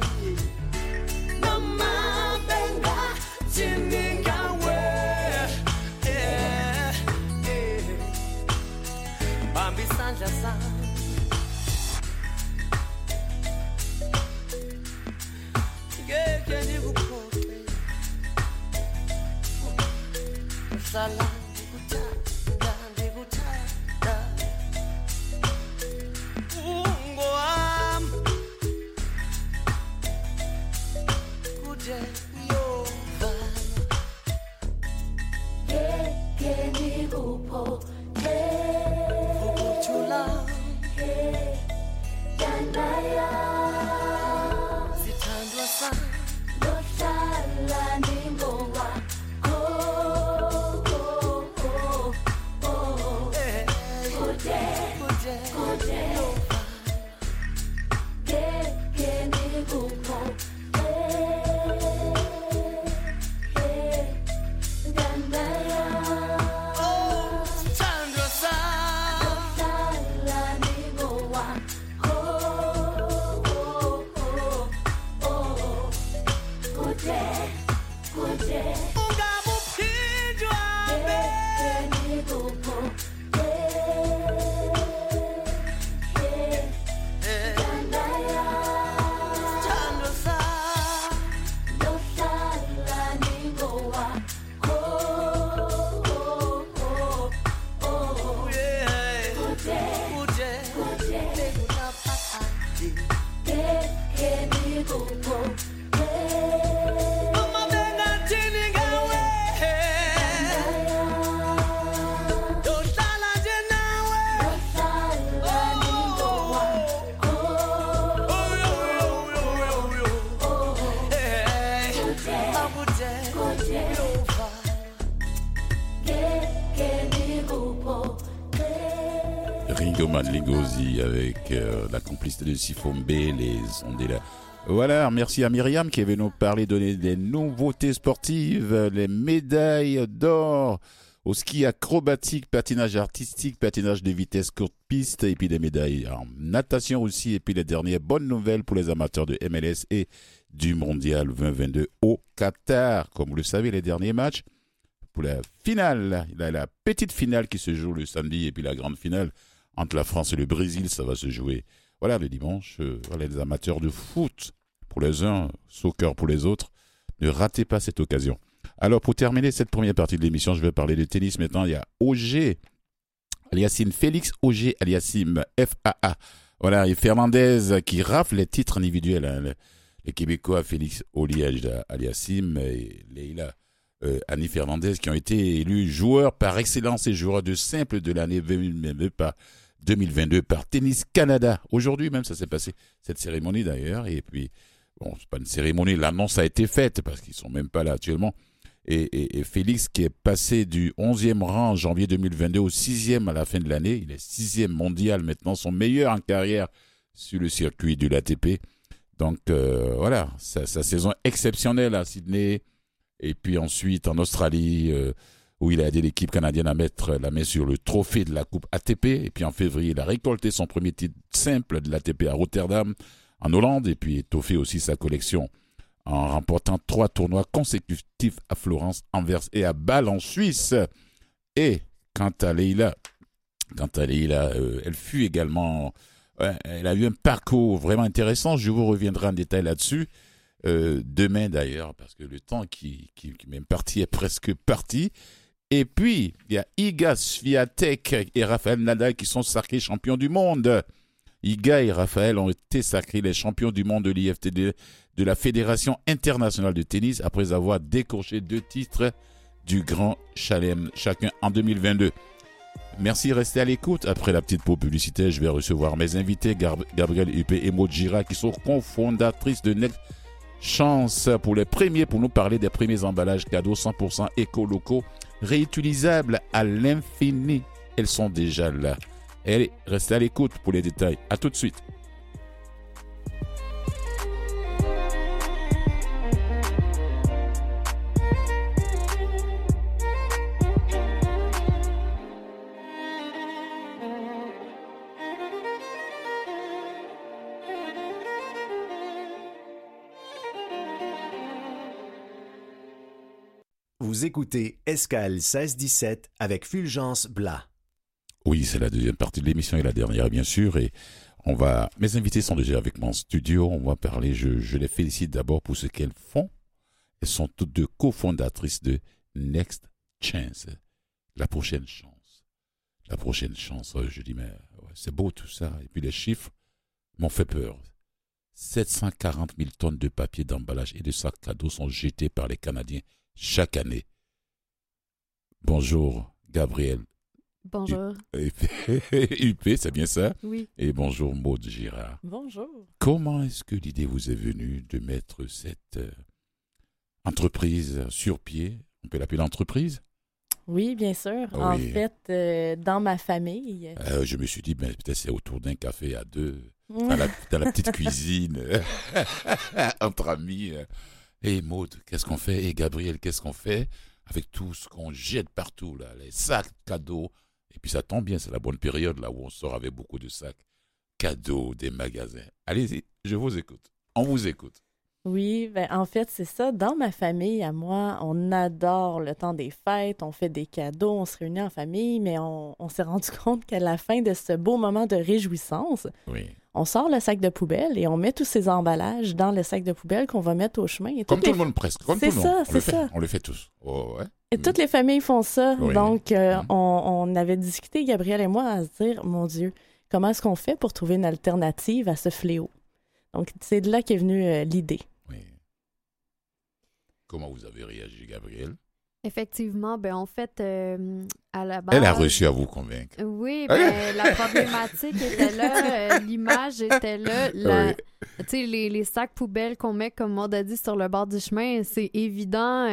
Speaker 1: mama benga tiningawe eh, eh. Avec euh, la complicité de Sifombe, les là. Voilà, merci à Myriam qui est venue nous parler, donner des nouveautés sportives, les médailles d'or au ski acrobatique, patinage artistique, patinage de vitesse courte piste et puis des médailles en natation aussi et puis les dernières bonnes nouvelles pour les amateurs de MLS et du Mondial 2022 au Qatar. Comme vous le savez, les derniers matchs pour la finale, la petite finale qui se joue le samedi et puis la grande finale entre la France et le Brésil, ça va se jouer voilà le dimanche. Euh, voilà les amateurs de foot pour les uns, soccer pour les autres. Ne ratez pas cette occasion. Alors, pour terminer cette première partie de l'émission, je vais parler de tennis maintenant. Il y a OG, Aliassim Félix OG, Aliassim FAA. Voilà, et Fernandez qui rafle les titres individuels. Hein. Les, Québécois, Félix Oliège, Aliassim et Leila euh, Annie Fernandez qui ont été élus joueurs par excellence et joueurs de simple de l'année 2022 par Tennis Canada. Aujourd'hui même, ça s'est passé, cette cérémonie d'ailleurs. Et puis, bon, c'est pas une cérémonie, l'annonce a été faite parce qu'ils sont même pas là actuellement et, Félix qui est passé du 11e rang en janvier 2022 au 6e à la fin de l'année. Il est 6e mondial maintenant, son meilleur en carrière sur le circuit de l'ATP. Donc euh, voilà, sa, saison exceptionnelle à Sydney et puis ensuite en Australie euh, où il a aidé l'équipe canadienne à mettre la main sur le trophée de la Coupe ATP. Et puis en février, il a récolté son premier titre simple de l'ATP à Rotterdam en Hollande et puis étoffé aussi sa collection en remportant trois tournois consécutifs à Florence, Anvers et à Bâle en Suisse. Et quant à Leila, quant à Leila, euh, elle fut également, elle a eu un parcours vraiment intéressant. Je vous reviendrai en détail là-dessus. Euh, demain d'ailleurs, parce que le temps qui, qui, qui m'est parti est presque parti. Et puis, il y a Iga Swiatek et Raphaël Nadal qui sont sacrés champions du monde. Iga et Raphaël ont été sacrés les champions du monde de l'IFTD de la Fédération internationale de tennis après avoir décroché deux titres du Grand Chalem, chacun en 2022. Merci, restez à l'écoute. Après la petite pause publicitaire, je vais recevoir mes invités, Gabriel Huppé et Maud Gira, qui sont cofondatrices de Next Chance pour les premiers, pour nous parler des premiers emballages cadeaux 100% éco-locaux, réutilisables à l'infini. Elles sont déjà là. Allez, restez à l'écoute pour les détails. À tout de suite.
Speaker 4: Vous écoutez Escale 1617 avec Fulgence Blas.
Speaker 1: Oui, c'est la deuxième partie de l'émission et la dernière, bien sûr. Et on va. Mes invités sont déjà avec moi en studio. On va parler. Je, les félicite d'abord pour ce qu'elles font. Elles sont toutes deux cofondatrices de Next Chance, la prochaine chance. La prochaine chance. Je dis, mais c'est beau tout ça. Et puis les chiffres m'ont fait peur. 740 000 tonnes de papier d'emballage et de sacs cadeaux sont jetés par les Canadiens chaque année. Bonjour, Gabriel.
Speaker 5: Bonjour.
Speaker 1: UP, c'est bien ça?
Speaker 5: Oui.
Speaker 1: Et bonjour, Maud Girard.
Speaker 5: Bonjour.
Speaker 1: Comment est-ce que l'idée vous est venue de mettre cette euh, entreprise sur pied? On peut l'appeler l'entreprise?
Speaker 5: Oui, bien sûr. En fait, euh, dans ma famille.
Speaker 1: Euh, je me suis dit, ben, peut-être c'est autour d'un café à deux, dans, la, dans, la, petite cuisine, entre amis. Et Maud, qu'est-ce qu'on fait? Et Gabriel, qu'est-ce qu'on fait? Avec tout ce qu'on jette partout, là, les sacs cadeaux Et puis ça tombe bien, c'est la bonne période là où on sort avec beaucoup de sacs cadeaux des magasins. Allez-y, je vous écoute. On vous écoute.
Speaker 5: Oui, ben en fait, c'est ça. Dans ma famille, à moi, on adore le temps des fêtes, on fait des cadeaux, on se réunit en famille, mais on, s'est rendu compte qu'à la fin de ce beau moment de réjouissance, on sort le sac de poubelle et on met tous ces emballages dans le sac de poubelle qu'on va mettre au chemin. Et
Speaker 1: comme tout le monde presque.
Speaker 5: C'est ça, c'est ça.
Speaker 1: On le fait tous. Oh,
Speaker 5: et toutes les familles font ça. Donc, euh, mm-hmm. on, on avait discuté, Gabriel et moi, à se dire, mon Dieu, comment est-ce qu'on fait pour trouver une alternative à ce fléau? Donc, c'est de là qu'est venue euh, l'idée. Oui.
Speaker 1: Comment vous avez réagi, Gabriel?
Speaker 5: Effectivement, ben en fait, euh, à la base...
Speaker 1: Elle a réussi à vous convaincre.
Speaker 5: Oui, ben, la problématique était là, euh, l'image était là. Tu sais, les, les, sacs poubelles qu'on met, comme on a dit, sur le bord du chemin, c'est évident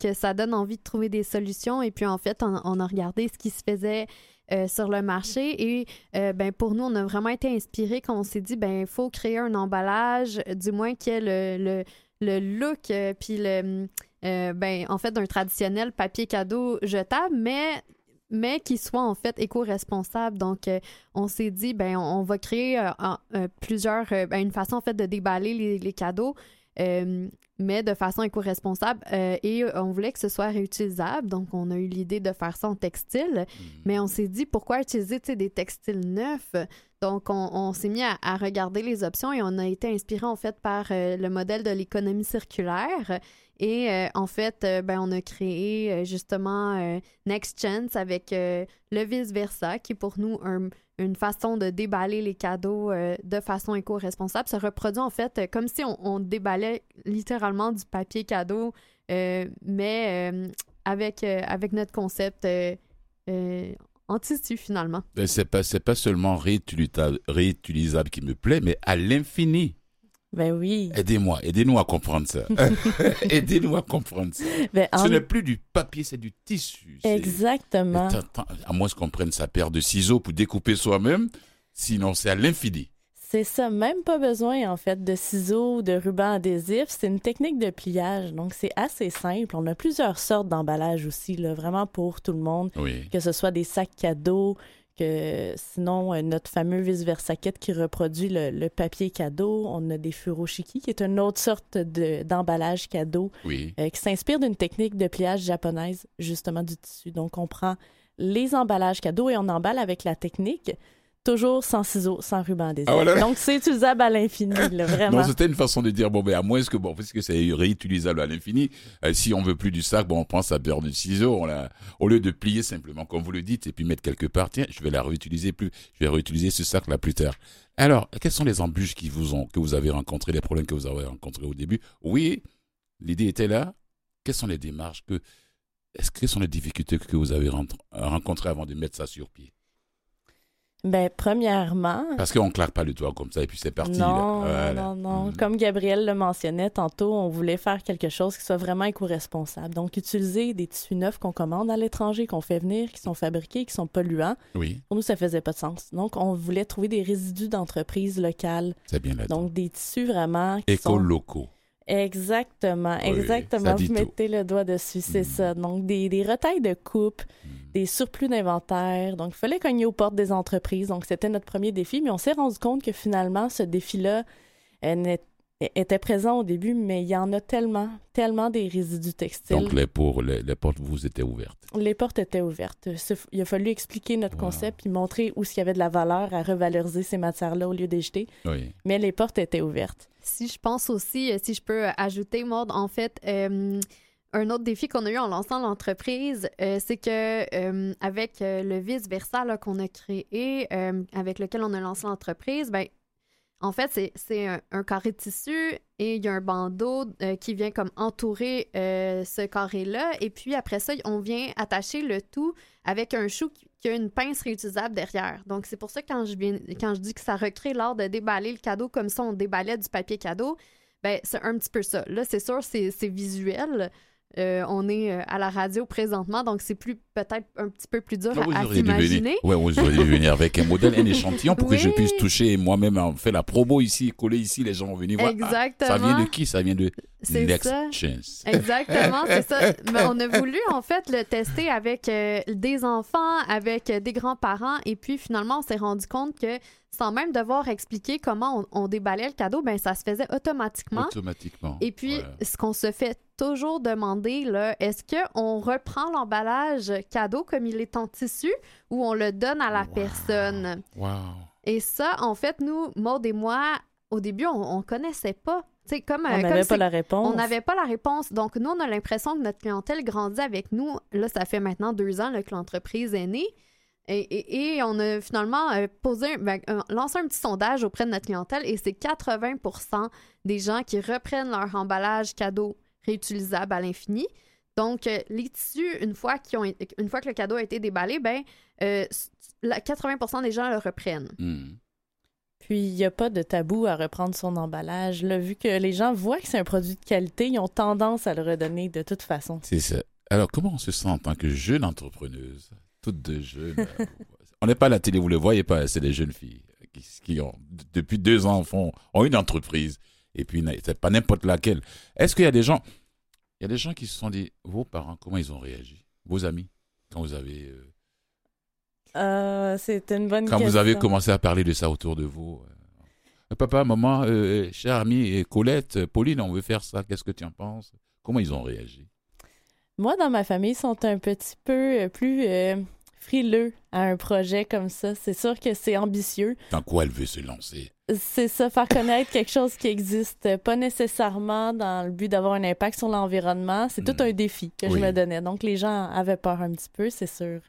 Speaker 5: que ça donne envie de trouver des solutions. Et puis, en fait, on, on, a regardé ce qui se faisait
Speaker 6: sur le marché. Et ben, pour nous, on a vraiment été inspirés quand on s'est dit, ben, il faut créer un emballage, du moins qui ait le, le, look, puis le, ben, en fait, d'un traditionnel papier cadeau jetable, mais qui soit en fait éco-responsable. Donc, euh, on s'est dit, ben, on, va créer euh, euh, plusieurs, ben, une façon de déballer les, cadeaux, mais de façon éco-responsable. et on voulait que ce soit réutilisable. Donc, on a eu l'idée de faire ça en textile. Mmh. Mais on s'est dit, pourquoi utiliser des textiles neufs? Donc, on, s'est mis à, regarder les options et on a été inspiré en fait par le modèle de l'économie circulaire. Et euh, en fait, euh, ben, on a créé euh, justement Next Chance avec le vice-versa, qui est pour nous une façon de déballer les cadeaux de façon éco-responsable. Ça reproduit en fait comme si on, déballait littéralement du papier cadeau, mais avec, avec notre concept en tissu finalement.
Speaker 1: C'est pas, pas seulement réutilisable qui me plaît, mais à l'infini.
Speaker 5: Ben oui.
Speaker 1: Aidez-moi, aidez-nous à comprendre ça. aidez-nous à comprendre ça. Ben, Ce n'est plus du papier, c'est du tissu.
Speaker 5: Exactement.
Speaker 1: À moins qu'on prenne sa paire de ciseaux pour découper soi-même, sinon c'est à l'infini.
Speaker 5: C'est ça, même pas besoin en fait de ciseaux ou de ruban adhésif. C'est une technique de pliage, donc c'est assez simple. On a plusieurs sortes d'emballages aussi, là, vraiment pour tout le monde.
Speaker 1: Oui.
Speaker 5: Que ce soit des sacs cadeaux, que sinon, euh, notre fameux vice-versa kit qui reproduit le, papier cadeau. On a des furoshiki, qui est une autre sorte d'emballage cadeau
Speaker 1: euh,
Speaker 5: qui s'inspire d'une technique de pliage japonaise, justement du tissu. Donc, on prend les emballages cadeaux et on emballe avec la technique toujours sans ciseaux, sans ruban adhésif. Ah, Donc, c'est utilisable à l'infini, vraiment.
Speaker 1: Non, c'était une façon de dire, bon, ben, à moins que, bon, puisque c'est réutilisable à l'infini, euh, si on veut plus du sac, bon, on prend sa paire de ciseaux, on la, au lieu de plier simplement, comme vous le dites, et puis mettre quelque part, tiens, je vais la réutiliser plus, je vais réutiliser ce sac-là plus tard. Alors, quelles sont les embûches qui vous ont, que vous avez rencontrées, les problèmes que vous avez rencontrés au début? Oui, l'idée était là. Quelles sont les démarches que, est-ce quelles sont les difficultés que vous avez rencontrées avant de mettre ça sur pied?
Speaker 5: Ben, premièrement.
Speaker 1: Parce qu'on ne claque pas le doigt comme ça et puis c'est parti.
Speaker 5: Non, non, non. Mm. Comme Gabriel le mentionnait tantôt, on voulait faire quelque chose qui soit vraiment éco-responsable. Donc, utiliser des tissus neufs qu'on commande à l'étranger, qu'on fait venir, qui sont fabriqués, qui sont polluants.
Speaker 1: Oui.
Speaker 5: Pour nous, ça faisait pas de sens. Donc, on voulait trouver des résidus d'entreprises locales.
Speaker 1: C'est bien là.
Speaker 5: Donc, des tissus vraiment.
Speaker 1: Éco-locaux.
Speaker 5: Exactement, exactement. Vous mettez le doigt dessus, c'est mm. ça. Donc, des, des retailles de coupe, mm. des surplus d'inventaire. Donc, il fallait cogner aux portes des entreprises. Donc, c'était notre premier défi. Mais on s'est rendu compte que finalement, ce défi-là était présent au début, mais il y en a tellement, tellement des résidus textiles.
Speaker 1: Donc, les, pour, les, portes vous étaient ouvertes.
Speaker 5: Les portes étaient ouvertes. Il a fallu expliquer notre concept puis montrer où il y avait de la valeur à revaloriser ces matières-là au lieu d'éjeter.
Speaker 1: Oui.
Speaker 5: Mais les portes étaient ouvertes.
Speaker 6: Si je pense aussi, euh, si je peux ajouter, Maud, en fait, euh, un autre défi qu'on a eu en lançant l'entreprise, euh, c'est que avec le vice-versa qu'on a créé, avec lequel on a lancé l'entreprise, ben, en fait, c'est un, carré de tissu et il y a un bandeau qui vient comme entourer ce carré-là. Et puis après ça, on vient attacher le tout avec un chou qui, a une pince réutilisable derrière. Donc, c'est pour ça que quand je, viens, quand je dis que ça recrée l'art de déballer le cadeau comme ça, on déballait du papier cadeau, ben c'est un petit peu ça. Là, c'est sûr, c'est visuel. Euh, on est euh, à la radio présentement, donc c'est plus peut-être un petit peu plus dur à, s'imaginer.
Speaker 1: Oui, vous auriez dû venir avec un modèle, un échantillon pour que je puisse toucher moi-même en fait la promo ici, coller ici, les gens vont venir voir.
Speaker 6: Exactement.
Speaker 1: ça vient de qui? Ça vient de Next Chance.
Speaker 6: Exactement, c'est ça. Mais on a voulu en fait le tester avec euh, des enfants, avec des grands-parents, et puis finalement on s'est rendu compte que sans même devoir expliquer comment on, déballait le cadeau, ben ça se faisait automatiquement.
Speaker 1: Automatiquement.
Speaker 6: Et puis, ce qu'on se fait toujours demander, là, est-ce qu'on reprend l'emballage cadeau comme il est en tissu ou on le donne à la personne?
Speaker 1: Wow.
Speaker 6: Et ça, en fait, nous, Maud et moi, au début, on, ne connaissait pas. comme,
Speaker 5: on n'avait pas la réponse.
Speaker 6: On n'avait pas la réponse. Donc, nous, on a l'impression que notre clientèle grandit avec nous. Là, ça fait maintenant deux ans que l'entreprise est née. Et, on a finalement euh, posé, ben, lancé un petit sondage auprès de notre clientèle et c'est 80% des gens qui reprennent leur emballage cadeau réutilisable à l'infini. Donc, euh, les tissus, une fois, ont, une fois que le cadeau a été déballé, ben, 80 euh, des gens le reprennent.
Speaker 1: Hmm.
Speaker 5: Puis, il n'y a pas de tabou à reprendre son emballage. Là, vu que les gens voient que c'est un produit de qualité, ils ont tendance à le redonner de toute façon.
Speaker 1: C'est ça. Alors, comment on se sent en tant que jeune entrepreneuse, toute de jeune, euh, on n'est pas à la télé, vous le voyez pas, c'est des jeunes filles qui, qui ont, depuis deux ans, font, ont une entreprise. Et puis, c'est pas n'importe laquelle. Est-ce qu'il y a des gens, il y a des gens qui se sont dit, vos parents, comment ils ont réagi? Vos amis, quand vous avez. euh,
Speaker 5: Euh, c'est une bonne
Speaker 1: quand
Speaker 5: question.
Speaker 1: vous avez commencé à parler de ça autour de vous euh, Papa, maman, cher ami, et Colette, Pauline, on veut faire ça, qu'est-ce que tu en penses? Comment ils ont réagi?
Speaker 5: Moi, dans ma famille, ils sont un petit peu plus frileux à un projet comme ça. C'est sûr que c'est ambitieux.
Speaker 1: Dans quoi elle veut se lancer?
Speaker 5: C'est ça, faire connaître quelque chose qui existe, pas nécessairement dans le but d'avoir un impact sur l'environnement. C'est tout
Speaker 1: Mm.
Speaker 5: un défi que
Speaker 1: Oui.
Speaker 5: je me donnais. Donc, les gens avaient peur un petit peu, c'est sûr.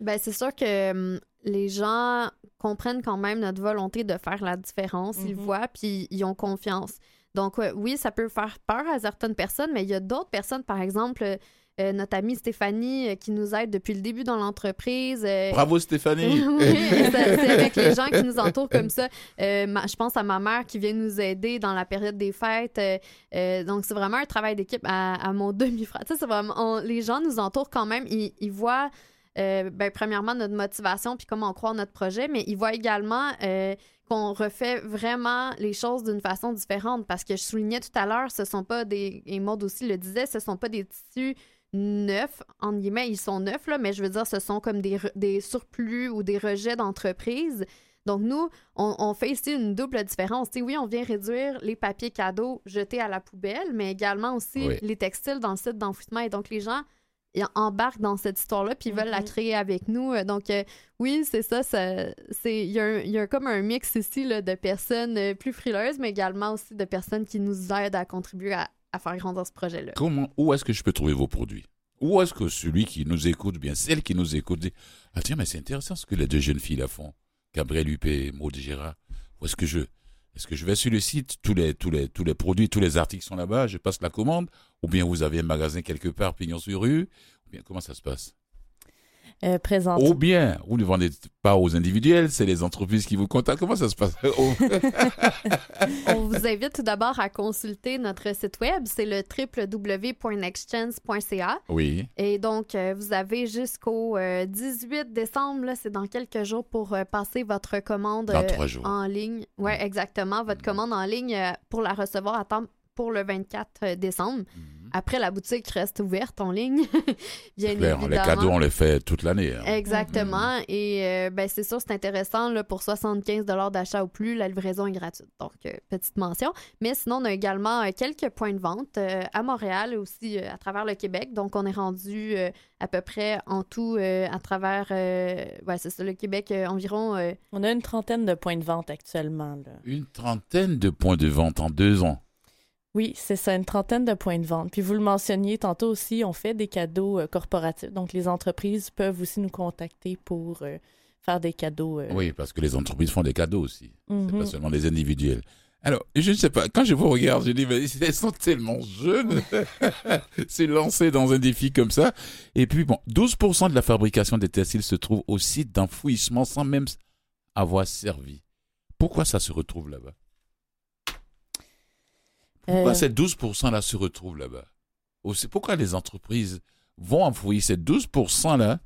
Speaker 6: Ben, c'est sûr que hum, les gens comprennent quand même notre volonté de faire la différence. Ils
Speaker 5: Mhm.
Speaker 6: voient, puis ils ont confiance. Donc, euh, oui, ça peut faire peur à certaines personnes, mais il y a d'autres personnes, par exemple, euh, notre amie Stéphanie, euh, qui nous aide depuis le début dans l'entreprise. euh,
Speaker 1: Bravo Stéphanie
Speaker 6: oui, c'est avec les gens qui nous entourent comme ça. Ma- je pense à ma mère qui vient nous aider dans la période des fêtes. Donc, c'est vraiment un travail d'équipe à, à mon demi-frère. Tu sais, c'est vraiment, on- les gens nous entourent quand même. Ils, ils voient, ben, premièrement, notre motivation puis comment on croit en notre projet, mais ils voient également qu'on refait vraiment les choses d'une façon différente. Parce que je soulignais tout à l'heure, ce sont pas des, et Maud aussi le disait, ce sont pas des tissus neufs, entre guillemets, ils sont neufs, là, mais je veux dire, ce sont comme des, des surplus ou des rejets d'entreprise. Donc, nous, on, on fait ici une double différence. Tu sais, oui, on vient réduire les papiers cadeaux jetés à la poubelle, mais également aussi
Speaker 1: Oui.
Speaker 6: les textiles dans le site d'enfouissement. Et donc, les gens ils embarquent dans cette histoire-là, puis ils veulent la
Speaker 5: Mhm.
Speaker 6: créer avec nous. Euh, Donc, euh, oui, c'est ça. ça c'est Il y, a un- il y a comme un mix ici là, de personnes euh, plus frileuses, mais également aussi de personnes qui nous aident à contribuer à, à faire grandir ce projet-là.
Speaker 1: Comment, où est-ce que je peux trouver vos produits? Où est-ce que celui qui nous écoute, bien celle qui nous écoute, dit Ah tiens, mais c'est intéressant ce que les deux jeunes filles là font, Gabriel Huppé et Maud Gérard. Où est-ce que je est-ce que je vais sur le site, tous les, tous, les, tous les produits, tous les articles sont là-bas, je passe la commande, ou bien vous avez un magasin quelque part, pignon sur rue, ou bien comment ça se passe?
Speaker 5: Euh, présente.
Speaker 1: Ou bien, vous ne vendez pas aux individuels, c'est les entreprises qui vous contactent, comment ça se passe?
Speaker 6: On vous invite tout d'abord à consulter notre site web, c'est le www.nextchance.ca.
Speaker 1: Oui,
Speaker 6: Et donc, euh, vous avez jusqu'au euh, 18 décembre, là, c'est dans quelques jours, pour euh, passer votre commande
Speaker 1: dans
Speaker 6: euh,
Speaker 1: trois jours.
Speaker 6: en ligne. Oui, exactement. Votre
Speaker 1: Mhm.
Speaker 6: commande en ligne euh, pour la recevoir à temps pour le 24 décembre.
Speaker 1: Mhm.
Speaker 6: Après, la boutique reste ouverte en ligne. Bien
Speaker 1: C'est clair,
Speaker 6: évidemment.
Speaker 1: les cadeaux, on les fait toute l'année. hein.
Speaker 6: Exactement. Et euh, ben, c'est sûr, c'est intéressant. Là, pour 75 d'achat ou plus, la livraison est gratuite. Donc, euh, petite mention. Mais sinon, on a également euh, quelques points de vente euh, à Montréal et aussi euh, à travers le Québec. Donc, on est rendu euh, à peu près en tout euh, à travers, euh, ouais, c'est ça, le Québec, euh, environ. euh,
Speaker 5: On a une trentaine de points de vente actuellement. Là.
Speaker 1: Une trentaine de points de vente en deux ans.
Speaker 5: Oui, c'est ça, une trentaine de points de vente. Puis vous le mentionniez tantôt aussi, on fait des cadeaux euh, corporatifs. Donc les entreprises peuvent aussi nous contacter pour euh, faire des cadeaux. euh,
Speaker 1: Oui, parce que les entreprises font des cadeaux aussi. C'est
Speaker 5: mhm.
Speaker 1: pas seulement des individuels. Alors, je ne sais pas, quand je vous regarde, je dis, mais elles sont tellement jeunes. C'est lancé dans un défi comme ça. Et puis, bon, 12% de la fabrication des textiles se trouve au site d'enfouissement sans même avoir servi. Pourquoi ça se retrouve là-bas? Pourquoi
Speaker 5: Euh,
Speaker 1: ces 12%-là se retrouvent là-bas Pourquoi les entreprises vont enfouir ces 12%-là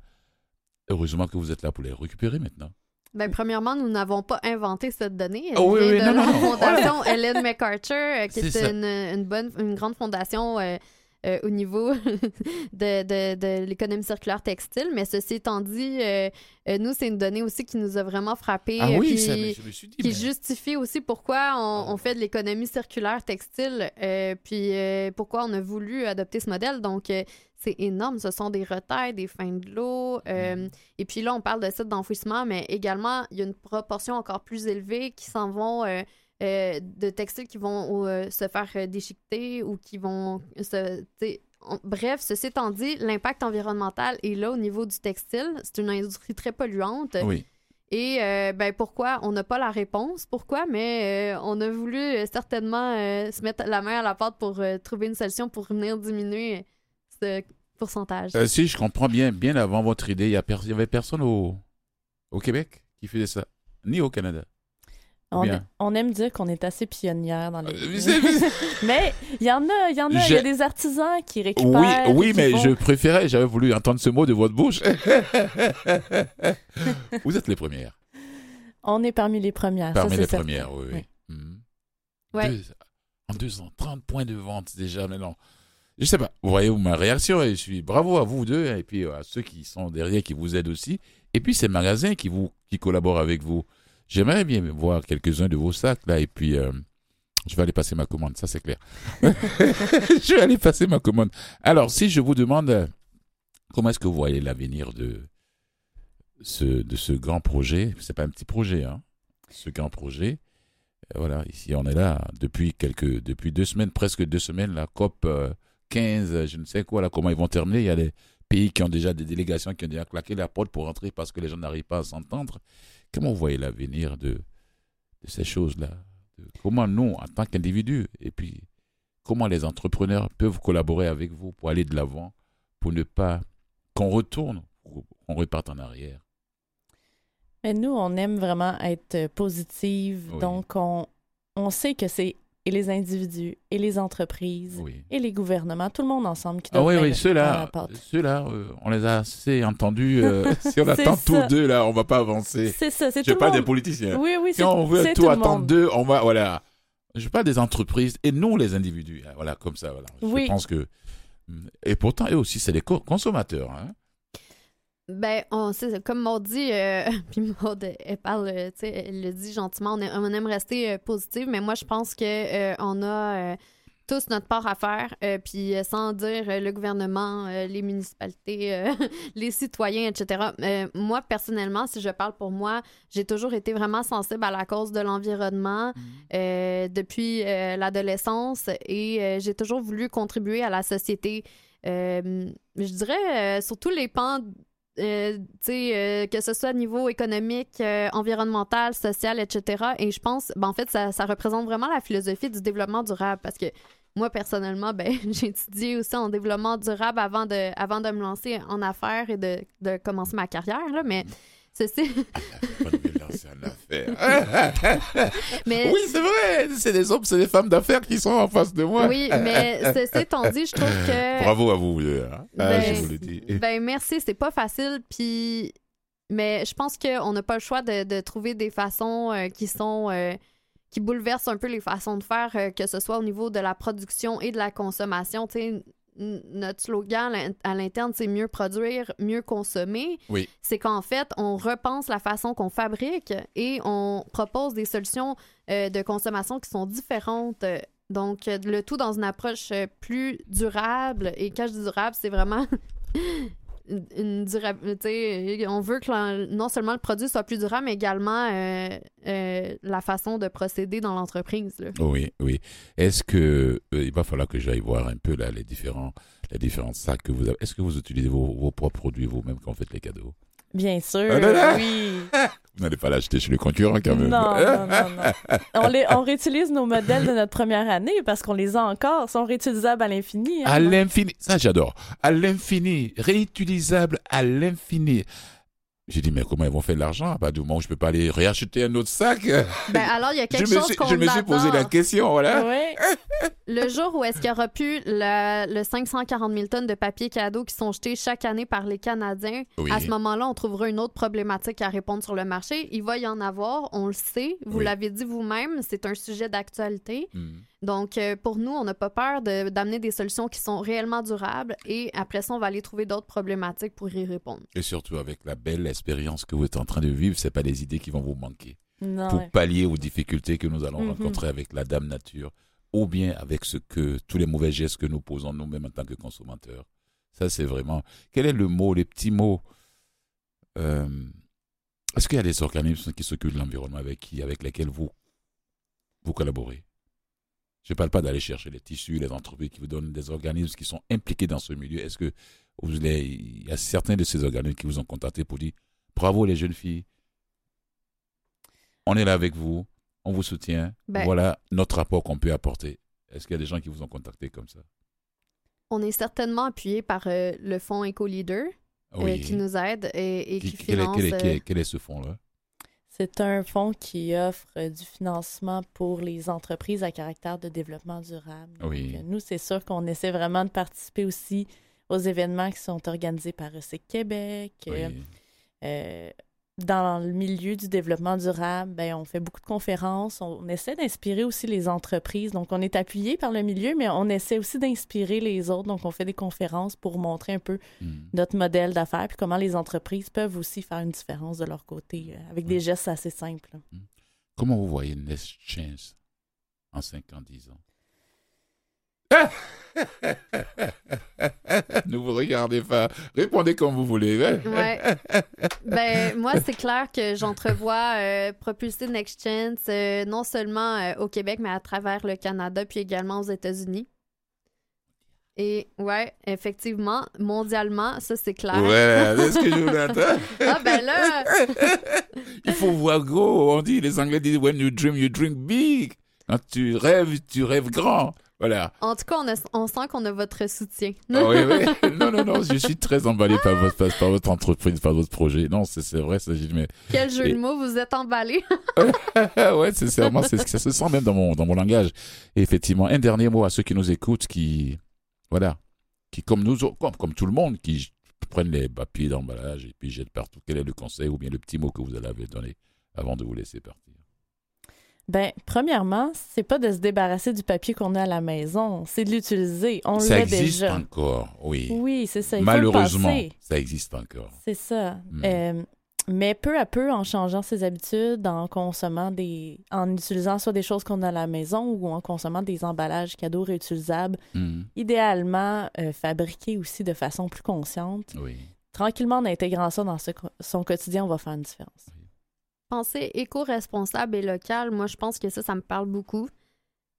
Speaker 1: Heureusement que vous êtes là pour les récupérer maintenant.
Speaker 6: Ben, premièrement, nous n'avons pas inventé cette donnée. Elle
Speaker 1: Oh oui,
Speaker 6: vient
Speaker 1: oui,
Speaker 6: de
Speaker 1: non,
Speaker 6: la
Speaker 1: non, non.
Speaker 6: fondation Helen MacArthur, euh, qui est, une bonne, une grande fondation euh, euh, au niveau de, de- de l'économie circulaire textile. Mais ceci étant dit, euh, euh, nous, c'est une donnée aussi qui nous a vraiment frappé.
Speaker 1: Ah oui,
Speaker 6: puis
Speaker 1: ça, mais je me suis dit.
Speaker 6: qui
Speaker 1: mais-
Speaker 6: justifie aussi pourquoi on, on fait de l'économie circulaire textile, puis pourquoi on a voulu adopter ce modèle. Donc, c'est énorme. Ce sont des retails, des fins de l'eau. euh,
Speaker 1: Mhm.
Speaker 6: Et puis là, on parle de sites d'enfouissement, mais également, il y a une proportion encore plus élevée qui s'en vont euh, euh, de textiles qui vont euh, se faire euh, déchiqueter ou qui vont se. on- Bref, ceci étant dit, l'impact environnemental est là au niveau du textile. C'est une industrie très polluante.
Speaker 1: Oui.
Speaker 6: Et euh, ben pourquoi? On n'a pas la réponse Pourquoi? Mais euh, on a voulu euh, certainement se mettre la main à la pâte pour trouver une solution pour venir diminuer ce pourcentage.
Speaker 1: Si je comprends bien, bien avant votre idée, il y, a per- il y avait personne au, au Québec qui faisait ça, ni au Canada.
Speaker 5: On, aime dire qu'on est assez pionnière dans les.
Speaker 1: Euh,
Speaker 5: mais il y en a, il y en a. Il y a des artisans qui récupèrent.
Speaker 1: oui, mais
Speaker 5: font-
Speaker 1: je préférais, j'avais voulu entendre ce mot de votre bouche. Vous êtes les premières.
Speaker 5: On est parmi les premières.
Speaker 1: Parmi les
Speaker 5: certain.
Speaker 1: premières, oui. oui.
Speaker 5: Oui.
Speaker 1: Mhm.
Speaker 6: Ouais.
Speaker 1: Deux- en deux ans, 30 points de vente déjà maintenant. Je sais pas, vous voyez ma réaction et je suis bravo à vous deux et puis à ceux qui sont derrière qui vous aident aussi. Et puis ces magasins qui vous qui collaborent avec vous. J'aimerais bien voir quelques-uns de vos sacs là et puis euh, je vais aller passer ma commande, ça c'est clair. je vais aller passer ma commande. Alors si je vous demande euh, comment est-ce que vous voyez l'avenir de ce de ce grand projet, c'est pas un petit projet hein, ce grand projet. Euh, Voilà, ici on est là depuis quelques, depuis deux semaines, presque deux semaines, la COP euh, 15, euh, je ne sais quoi, là, comment ils vont terminer. Il y a des pays qui ont déjà des délégations qui ont déjà claqué la porte pour rentrer parce que les gens n'arrivent pas à s'entendre. Comment vous voyez l'avenir de, de ces choses-là? Comment nous, en tant qu'individus, et puis comment les entrepreneurs peuvent collaborer avec vous pour aller de l'avant, pour ne pas qu'on retourne, qu'on reparte en arrière?
Speaker 5: Mais nous, on aime vraiment être positive.
Speaker 1: Oui.
Speaker 5: Donc, on, on sait que c'est et les individus, et les entreprises,
Speaker 1: Oui.
Speaker 5: et les gouvernements, tout le monde ensemble qui
Speaker 1: Ah
Speaker 5: doit
Speaker 1: oui,
Speaker 5: mettre
Speaker 1: oui,
Speaker 5: la
Speaker 1: ceux-là, ceux-là, euh, on les a assez entendus. euh, si on attend tous deux, là, on va pas avancer.
Speaker 5: C'est ça, c'est
Speaker 1: Je
Speaker 5: tout
Speaker 1: parle
Speaker 5: le
Speaker 1: des
Speaker 5: monde.
Speaker 1: politiciens.
Speaker 5: Oui, oui,
Speaker 1: Si on veut tout attendre
Speaker 5: monde.
Speaker 1: deux, on va, voilà. Je parle des entreprises et non les individus. hein, Voilà, comme ça, voilà.
Speaker 5: Oui.
Speaker 1: Je pense que. Et pourtant, eux aussi, c'est des co- consommateurs. Hein.
Speaker 6: Ben, on, comme Maud dit, euh, puis Maud, elle parle, euh, tu sais, elle le dit gentiment, on, est- on aime rester euh, positive, mais moi, je pense que euh, on a euh, tous notre part à faire, puis sans dire le gouvernement, les municipalités, les citoyens, etc. Moi, personnellement, si je parle pour moi, j'ai toujours été vraiment sensible à la cause de l'environnement euh, depuis l'adolescence et j'ai toujours voulu contribuer à la société. Euh, je dirais euh, sur tous les pans, euh, euh, que ce soit au niveau économique, euh, environnemental, social, etc. Et je pense, ben, en fait, ça, ça représente vraiment la philosophie du développement durable. Parce que moi, personnellement, ben, j'ai étudié aussi en développement durable avant de, avant de me lancer en affaires et de, de commencer ma carrière, là, mais ceci...
Speaker 1: Affaires.
Speaker 6: mais
Speaker 1: Oui, c'est vrai. C'est des hommes, c'est des femmes d'affaires qui sont en face de moi.
Speaker 6: Oui, mais ceci étant dit, je trouve que.
Speaker 1: Bravo à vous. euh, hein. Ah,
Speaker 6: Ben,
Speaker 1: je vous le dis.
Speaker 6: Ben merci, c'est pas facile, puis. Mais je pense qu'on n'a pas le choix de, de trouver des façons euh, qui sont. euh, qui bouleversent un peu les façons de faire, euh, que ce soit au niveau de la production et de la consommation. Tu sais, notre slogan à l'in- à l'interne, c'est mieux produire, mieux consommer.
Speaker 1: Oui.
Speaker 6: C'est qu'en fait, on repense la façon qu'on fabrique et on propose des solutions euh, de consommation qui sont différentes. Donc, le tout dans une approche euh, plus durable. Et quand je dis durable, c'est vraiment une, une durable. tu sais, On veut que non seulement le produit soit plus durable, mais également euh, euh, la façon de procéder dans l'entreprise.
Speaker 1: Oui, oui. Est-ce que euh, il va falloir que j'aille voir un peu là les différents les différents sacs que vous avez. Est-ce que vous utilisez vos, vos propres produits vous-même quand vous faites les cadeaux?
Speaker 5: Bien sûr,
Speaker 1: Ah là là!
Speaker 5: oui.
Speaker 1: Vous n'allez pas l'acheter chez le concurrent quand même.
Speaker 5: Non, non, non, non. On, les, on réutilise nos modèles de notre première année parce qu'on les a encore. Ils sont réutilisables à l'infini. hein.
Speaker 1: À l'infini. Ça, j'adore. À l'infini. Réutilisable à l'infini. J'ai dit, mais comment ils vont faire de l'argent? Bah, du moment où je peux pas aller réacheter un autre sac?
Speaker 6: Ben, alors, il y a
Speaker 1: je
Speaker 6: quelque
Speaker 1: me
Speaker 6: chose
Speaker 1: suis,
Speaker 6: qu'on
Speaker 1: je me suis posé la question, voilà.
Speaker 5: Oui.
Speaker 6: Le jour où est-ce qu'il y aura plus le, le 540 000 tonnes de papier cadeau qui sont jetés chaque année par les Canadiens,
Speaker 1: Oui.
Speaker 6: à ce moment-là, on trouvera une autre problématique à répondre sur le marché. Il va y en avoir, on le sait. Vous
Speaker 1: Oui.
Speaker 6: l'avez dit vous-même, c'est un sujet d'actualité.
Speaker 1: Hmm.
Speaker 6: Donc, euh, pour nous, on n'a pas peur de- d'amener des solutions qui sont réellement durables et après ça, on va aller trouver d'autres problématiques pour y répondre.
Speaker 1: Et surtout avec la belle expérience que vous êtes en train de vivre, c'est pas des idées qui vont vous manquer.
Speaker 5: Non,
Speaker 1: pour
Speaker 5: ouais.
Speaker 1: pallier aux difficultés que nous allons
Speaker 5: Mhm.
Speaker 1: rencontrer avec la Dame Nature, ou bien avec ce que tous les mauvais gestes que nous posons nous-mêmes en tant que consommateurs. Ça, c'est vraiment. Quel est le mot, les petits mots euh, Est-ce qu'il y a des organismes qui s'occupent de l'environnement avec qui, avec lesquels vous vous collaborez? Je ne parle pas d'aller chercher les tissus, les entreprises qui vous donnent des organismes qui sont impliqués dans ce milieu. Est-ce que vous les- il y a certains de ces organismes qui vous ont contacté pour dire bravo les jeunes filles, on est là avec vous, on vous soutient.
Speaker 6: Ben-
Speaker 1: voilà notre rapport qu'on peut apporter. Est-ce qu'il y a des gens qui vous ont contacté comme ça?
Speaker 6: On est certainement appuyé par euh, le fonds EcoLeader euh, qui nous aide et, et qui,
Speaker 1: Qui-
Speaker 6: finance.
Speaker 1: quel est- quel est-
Speaker 6: euh,
Speaker 1: quel est ce fonds-là?
Speaker 5: C'est un fonds qui offre du financement pour les entreprises à caractère de développement durable.
Speaker 1: Oui.
Speaker 5: Donc, euh, nous, c'est sûr qu'on essaie vraiment de participer aussi aux événements qui sont organisés par ESSEC Québec. Euh,
Speaker 1: Oui.
Speaker 5: euh, dans le milieu du développement durable, ben, on fait beaucoup de conférences. On essaie d'inspirer aussi les entreprises. Donc, on est appuyé par le milieu, mais on essaie aussi d'inspirer les autres. Donc, on fait des conférences pour montrer un peu
Speaker 1: Mm.
Speaker 5: notre modèle d'affaires puis comment les entreprises peuvent aussi faire une différence de leur côté euh, avec des gestes assez simples. là.
Speaker 1: Comment vous voyez Next Chance en 5 ans, 10 ans? Ne vous regardez pas. Répondez comme vous voulez. hein?
Speaker 6: Ouais. ben, moi, c'est clair que j'entrevois euh, propulser Next Chance euh, non seulement euh, au Québec, mais à travers le Canada, puis également aux États-Unis. Et ouais, effectivement, mondialement, ça c'est clair.
Speaker 1: Ouais, c'est ce que je voulais entendre.
Speaker 6: Ah ben là,
Speaker 1: Il faut voir gros. On dit, les Anglais disent, when you dream, you dream big. Quand tu rêves, tu rêves grand. Voilà.
Speaker 6: en tout cas, on, a- on sent qu'on a votre soutien.
Speaker 1: Ah oui, oui. Non, non, non, je suis très emballé par votre, par, par votre entreprise, par votre projet. Non, c'est vrai, ça, mais
Speaker 6: Quel jeu
Speaker 1: Et-
Speaker 6: de mots, vous êtes emballé.
Speaker 1: ouais, c'est c'est vraiment, c'est- ça se sent même dans mon, dans mon langage. Et effectivement, un dernier mot à ceux qui nous écoutent, qui, voilà, qui, comme nous, comme, comme tout le monde, qui prennent les papiers d'emballage et puis jettent partout. Quel est le conseil ou bien le petit mot que vous allez donner avant de vous laisser partir?
Speaker 5: Ben, premièrement, c'est pas de se débarrasser du papier qu'on a à la maison, c'est de l'utiliser. On
Speaker 1: ça
Speaker 5: l'a
Speaker 1: existe
Speaker 5: déjà.
Speaker 1: encore, oui.
Speaker 5: Oui, c'est ça. Il faut le
Speaker 1: Malheureusement, ça existe encore.
Speaker 5: C'est ça.
Speaker 1: Hmm.
Speaker 5: Euh, mais peu à peu, en changeant ses habitudes, en consommant des. en utilisant soit des choses qu'on a à la maison ou en consommant des emballages cadeaux réutilisables,
Speaker 1: Hmm,
Speaker 5: idéalement euh, fabriqués aussi de façon plus consciente.
Speaker 1: Oui.
Speaker 5: Tranquillement, en intégrant ça dans ce son quotidien, on va faire une différence.
Speaker 6: Penser éco-responsable et local, moi, je pense que ça, ça me parle beaucoup.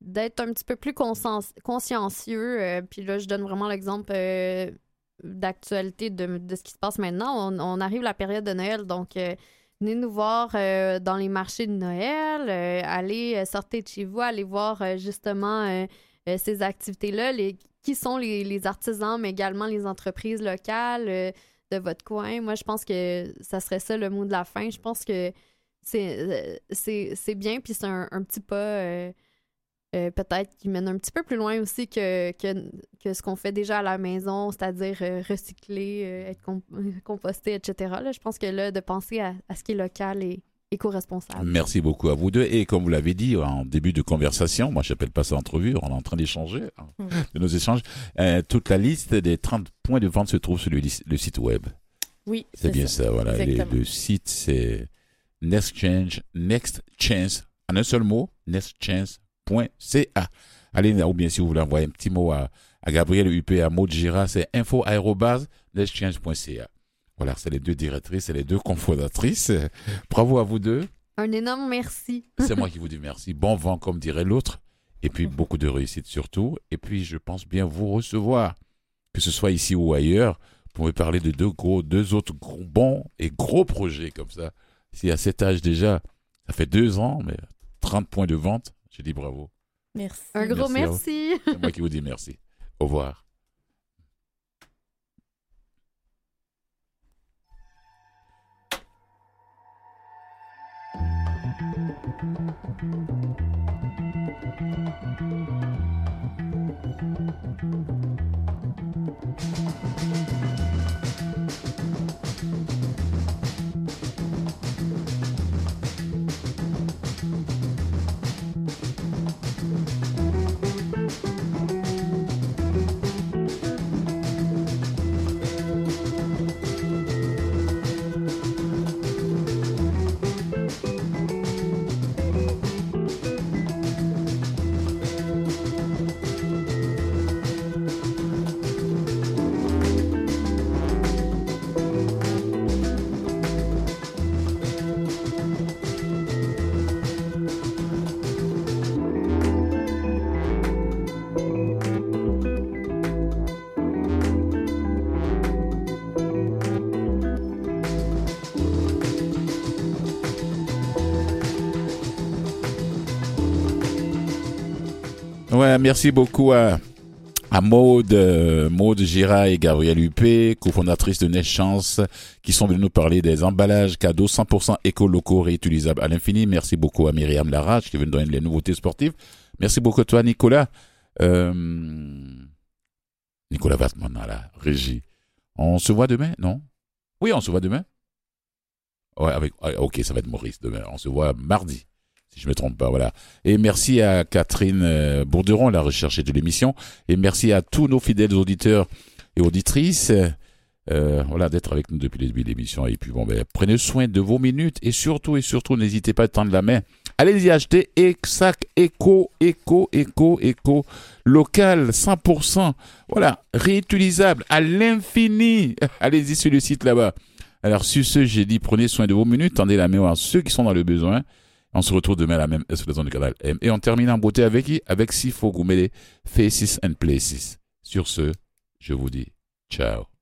Speaker 6: D'être un petit peu plus conscien- consciencieux. euh, puis là, je donne vraiment l'exemple euh, d'actualité de, ce qui se passe maintenant. On, arrive à la période de Noël, donc euh, venez nous voir dans les marchés de Noël. allez sortir de chez vous, allez voir justement ces activités-là. Les, qui sont les, les artisans, mais également les entreprises locales de votre coin. Moi, je pense que ça serait ça le mot de la fin. Je pense que c'est euh, c'est c'est bien, puis c'est un, un petit pas euh, euh, peut-être qui mène un petit peu plus loin aussi que, que, que ce qu'on fait déjà à la maison, c'est-à-dire euh, recycler, euh, être com- composté, etc. Là, je pense que là, de penser à, à ce qui est local et éco-responsable.
Speaker 1: Merci beaucoup à vous deux. Et comme vous l'avez dit en début de conversation, moi je n'appelle pas ça entrevue, on est en train d'échanger, hein,
Speaker 5: Mhm.
Speaker 1: de nos échanges. Euh, toute la liste des 30 points de vente se trouve sur le, le site web.
Speaker 5: Oui,
Speaker 1: C'est bien ça, voilà. Le site c'est Next Change, Next Chance, en un seul mot, nextchance.ca. Allez, ou bien si vous voulez envoyer un petit mot à, à Gabriel UP, à Maud Gira, c'est info aérobase nextchance.ca. Voilà, c'est les deux directrices, c'est les deux confondatrices. Bravo à vous deux.
Speaker 6: Un énorme merci.
Speaker 1: C'est moi qui vous dis merci. Bon vent, comme dirait l'autre. Et puis beaucoup de réussite surtout. Et puis je pense bien vous recevoir, que ce soit ici ou ailleurs, pour me parler de deux gros, deux autres gros, bons et gros projets comme ça. Si à cet âge déjà, ça fait deux ans, mais 30 points de vente, je dis bravo.
Speaker 5: Merci.
Speaker 6: Un gros
Speaker 1: merci. C'est moi qui vous dis merci. Au revoir. Ouais, merci beaucoup à, Maude, euh, Maude Gira et Gabrielle Huppé, cofondatrice de Chance, qui sont venus nous parler des emballages cadeaux 100% éco-locaux réutilisables à l'infini. Merci beaucoup à Myriam Larrache qui veut nous donner les nouveautés sportives. Merci beaucoup à toi, Nicolas. Euh, Nicolas Vatman à la régie. On se voit demain, non? Oui, on se voit demain. Ouais, avec, ok, ça va être Maurice demain. On se voit mardi si je me trompe pas, voilà. Et merci à Catherine euh, Bourderon, la recherche de l'émission, et merci à tous nos fidèles auditeurs et auditrices, euh, voilà, d'être avec nous depuis le début de l'émission. Et puis bon, ben, prenez soin de vos minutes et surtout et surtout, n'hésitez pas à tendre la main. Allez-y acheter Exact Eco, Eco, Eco, Eco, local, 100%, voilà, réutilisable à l'infini. Allez-y sur le site là-bas. Alors, sur ce, j'ai dit, prenez soin de vos minutes, tendez la main à ceux qui sont dans le besoin. On se retrouve demain à la même sur du canal M. Et on termine en beauté avec qui? Avec Sifo Goumele, Faces and Places. Sur ce, je vous dis ciao.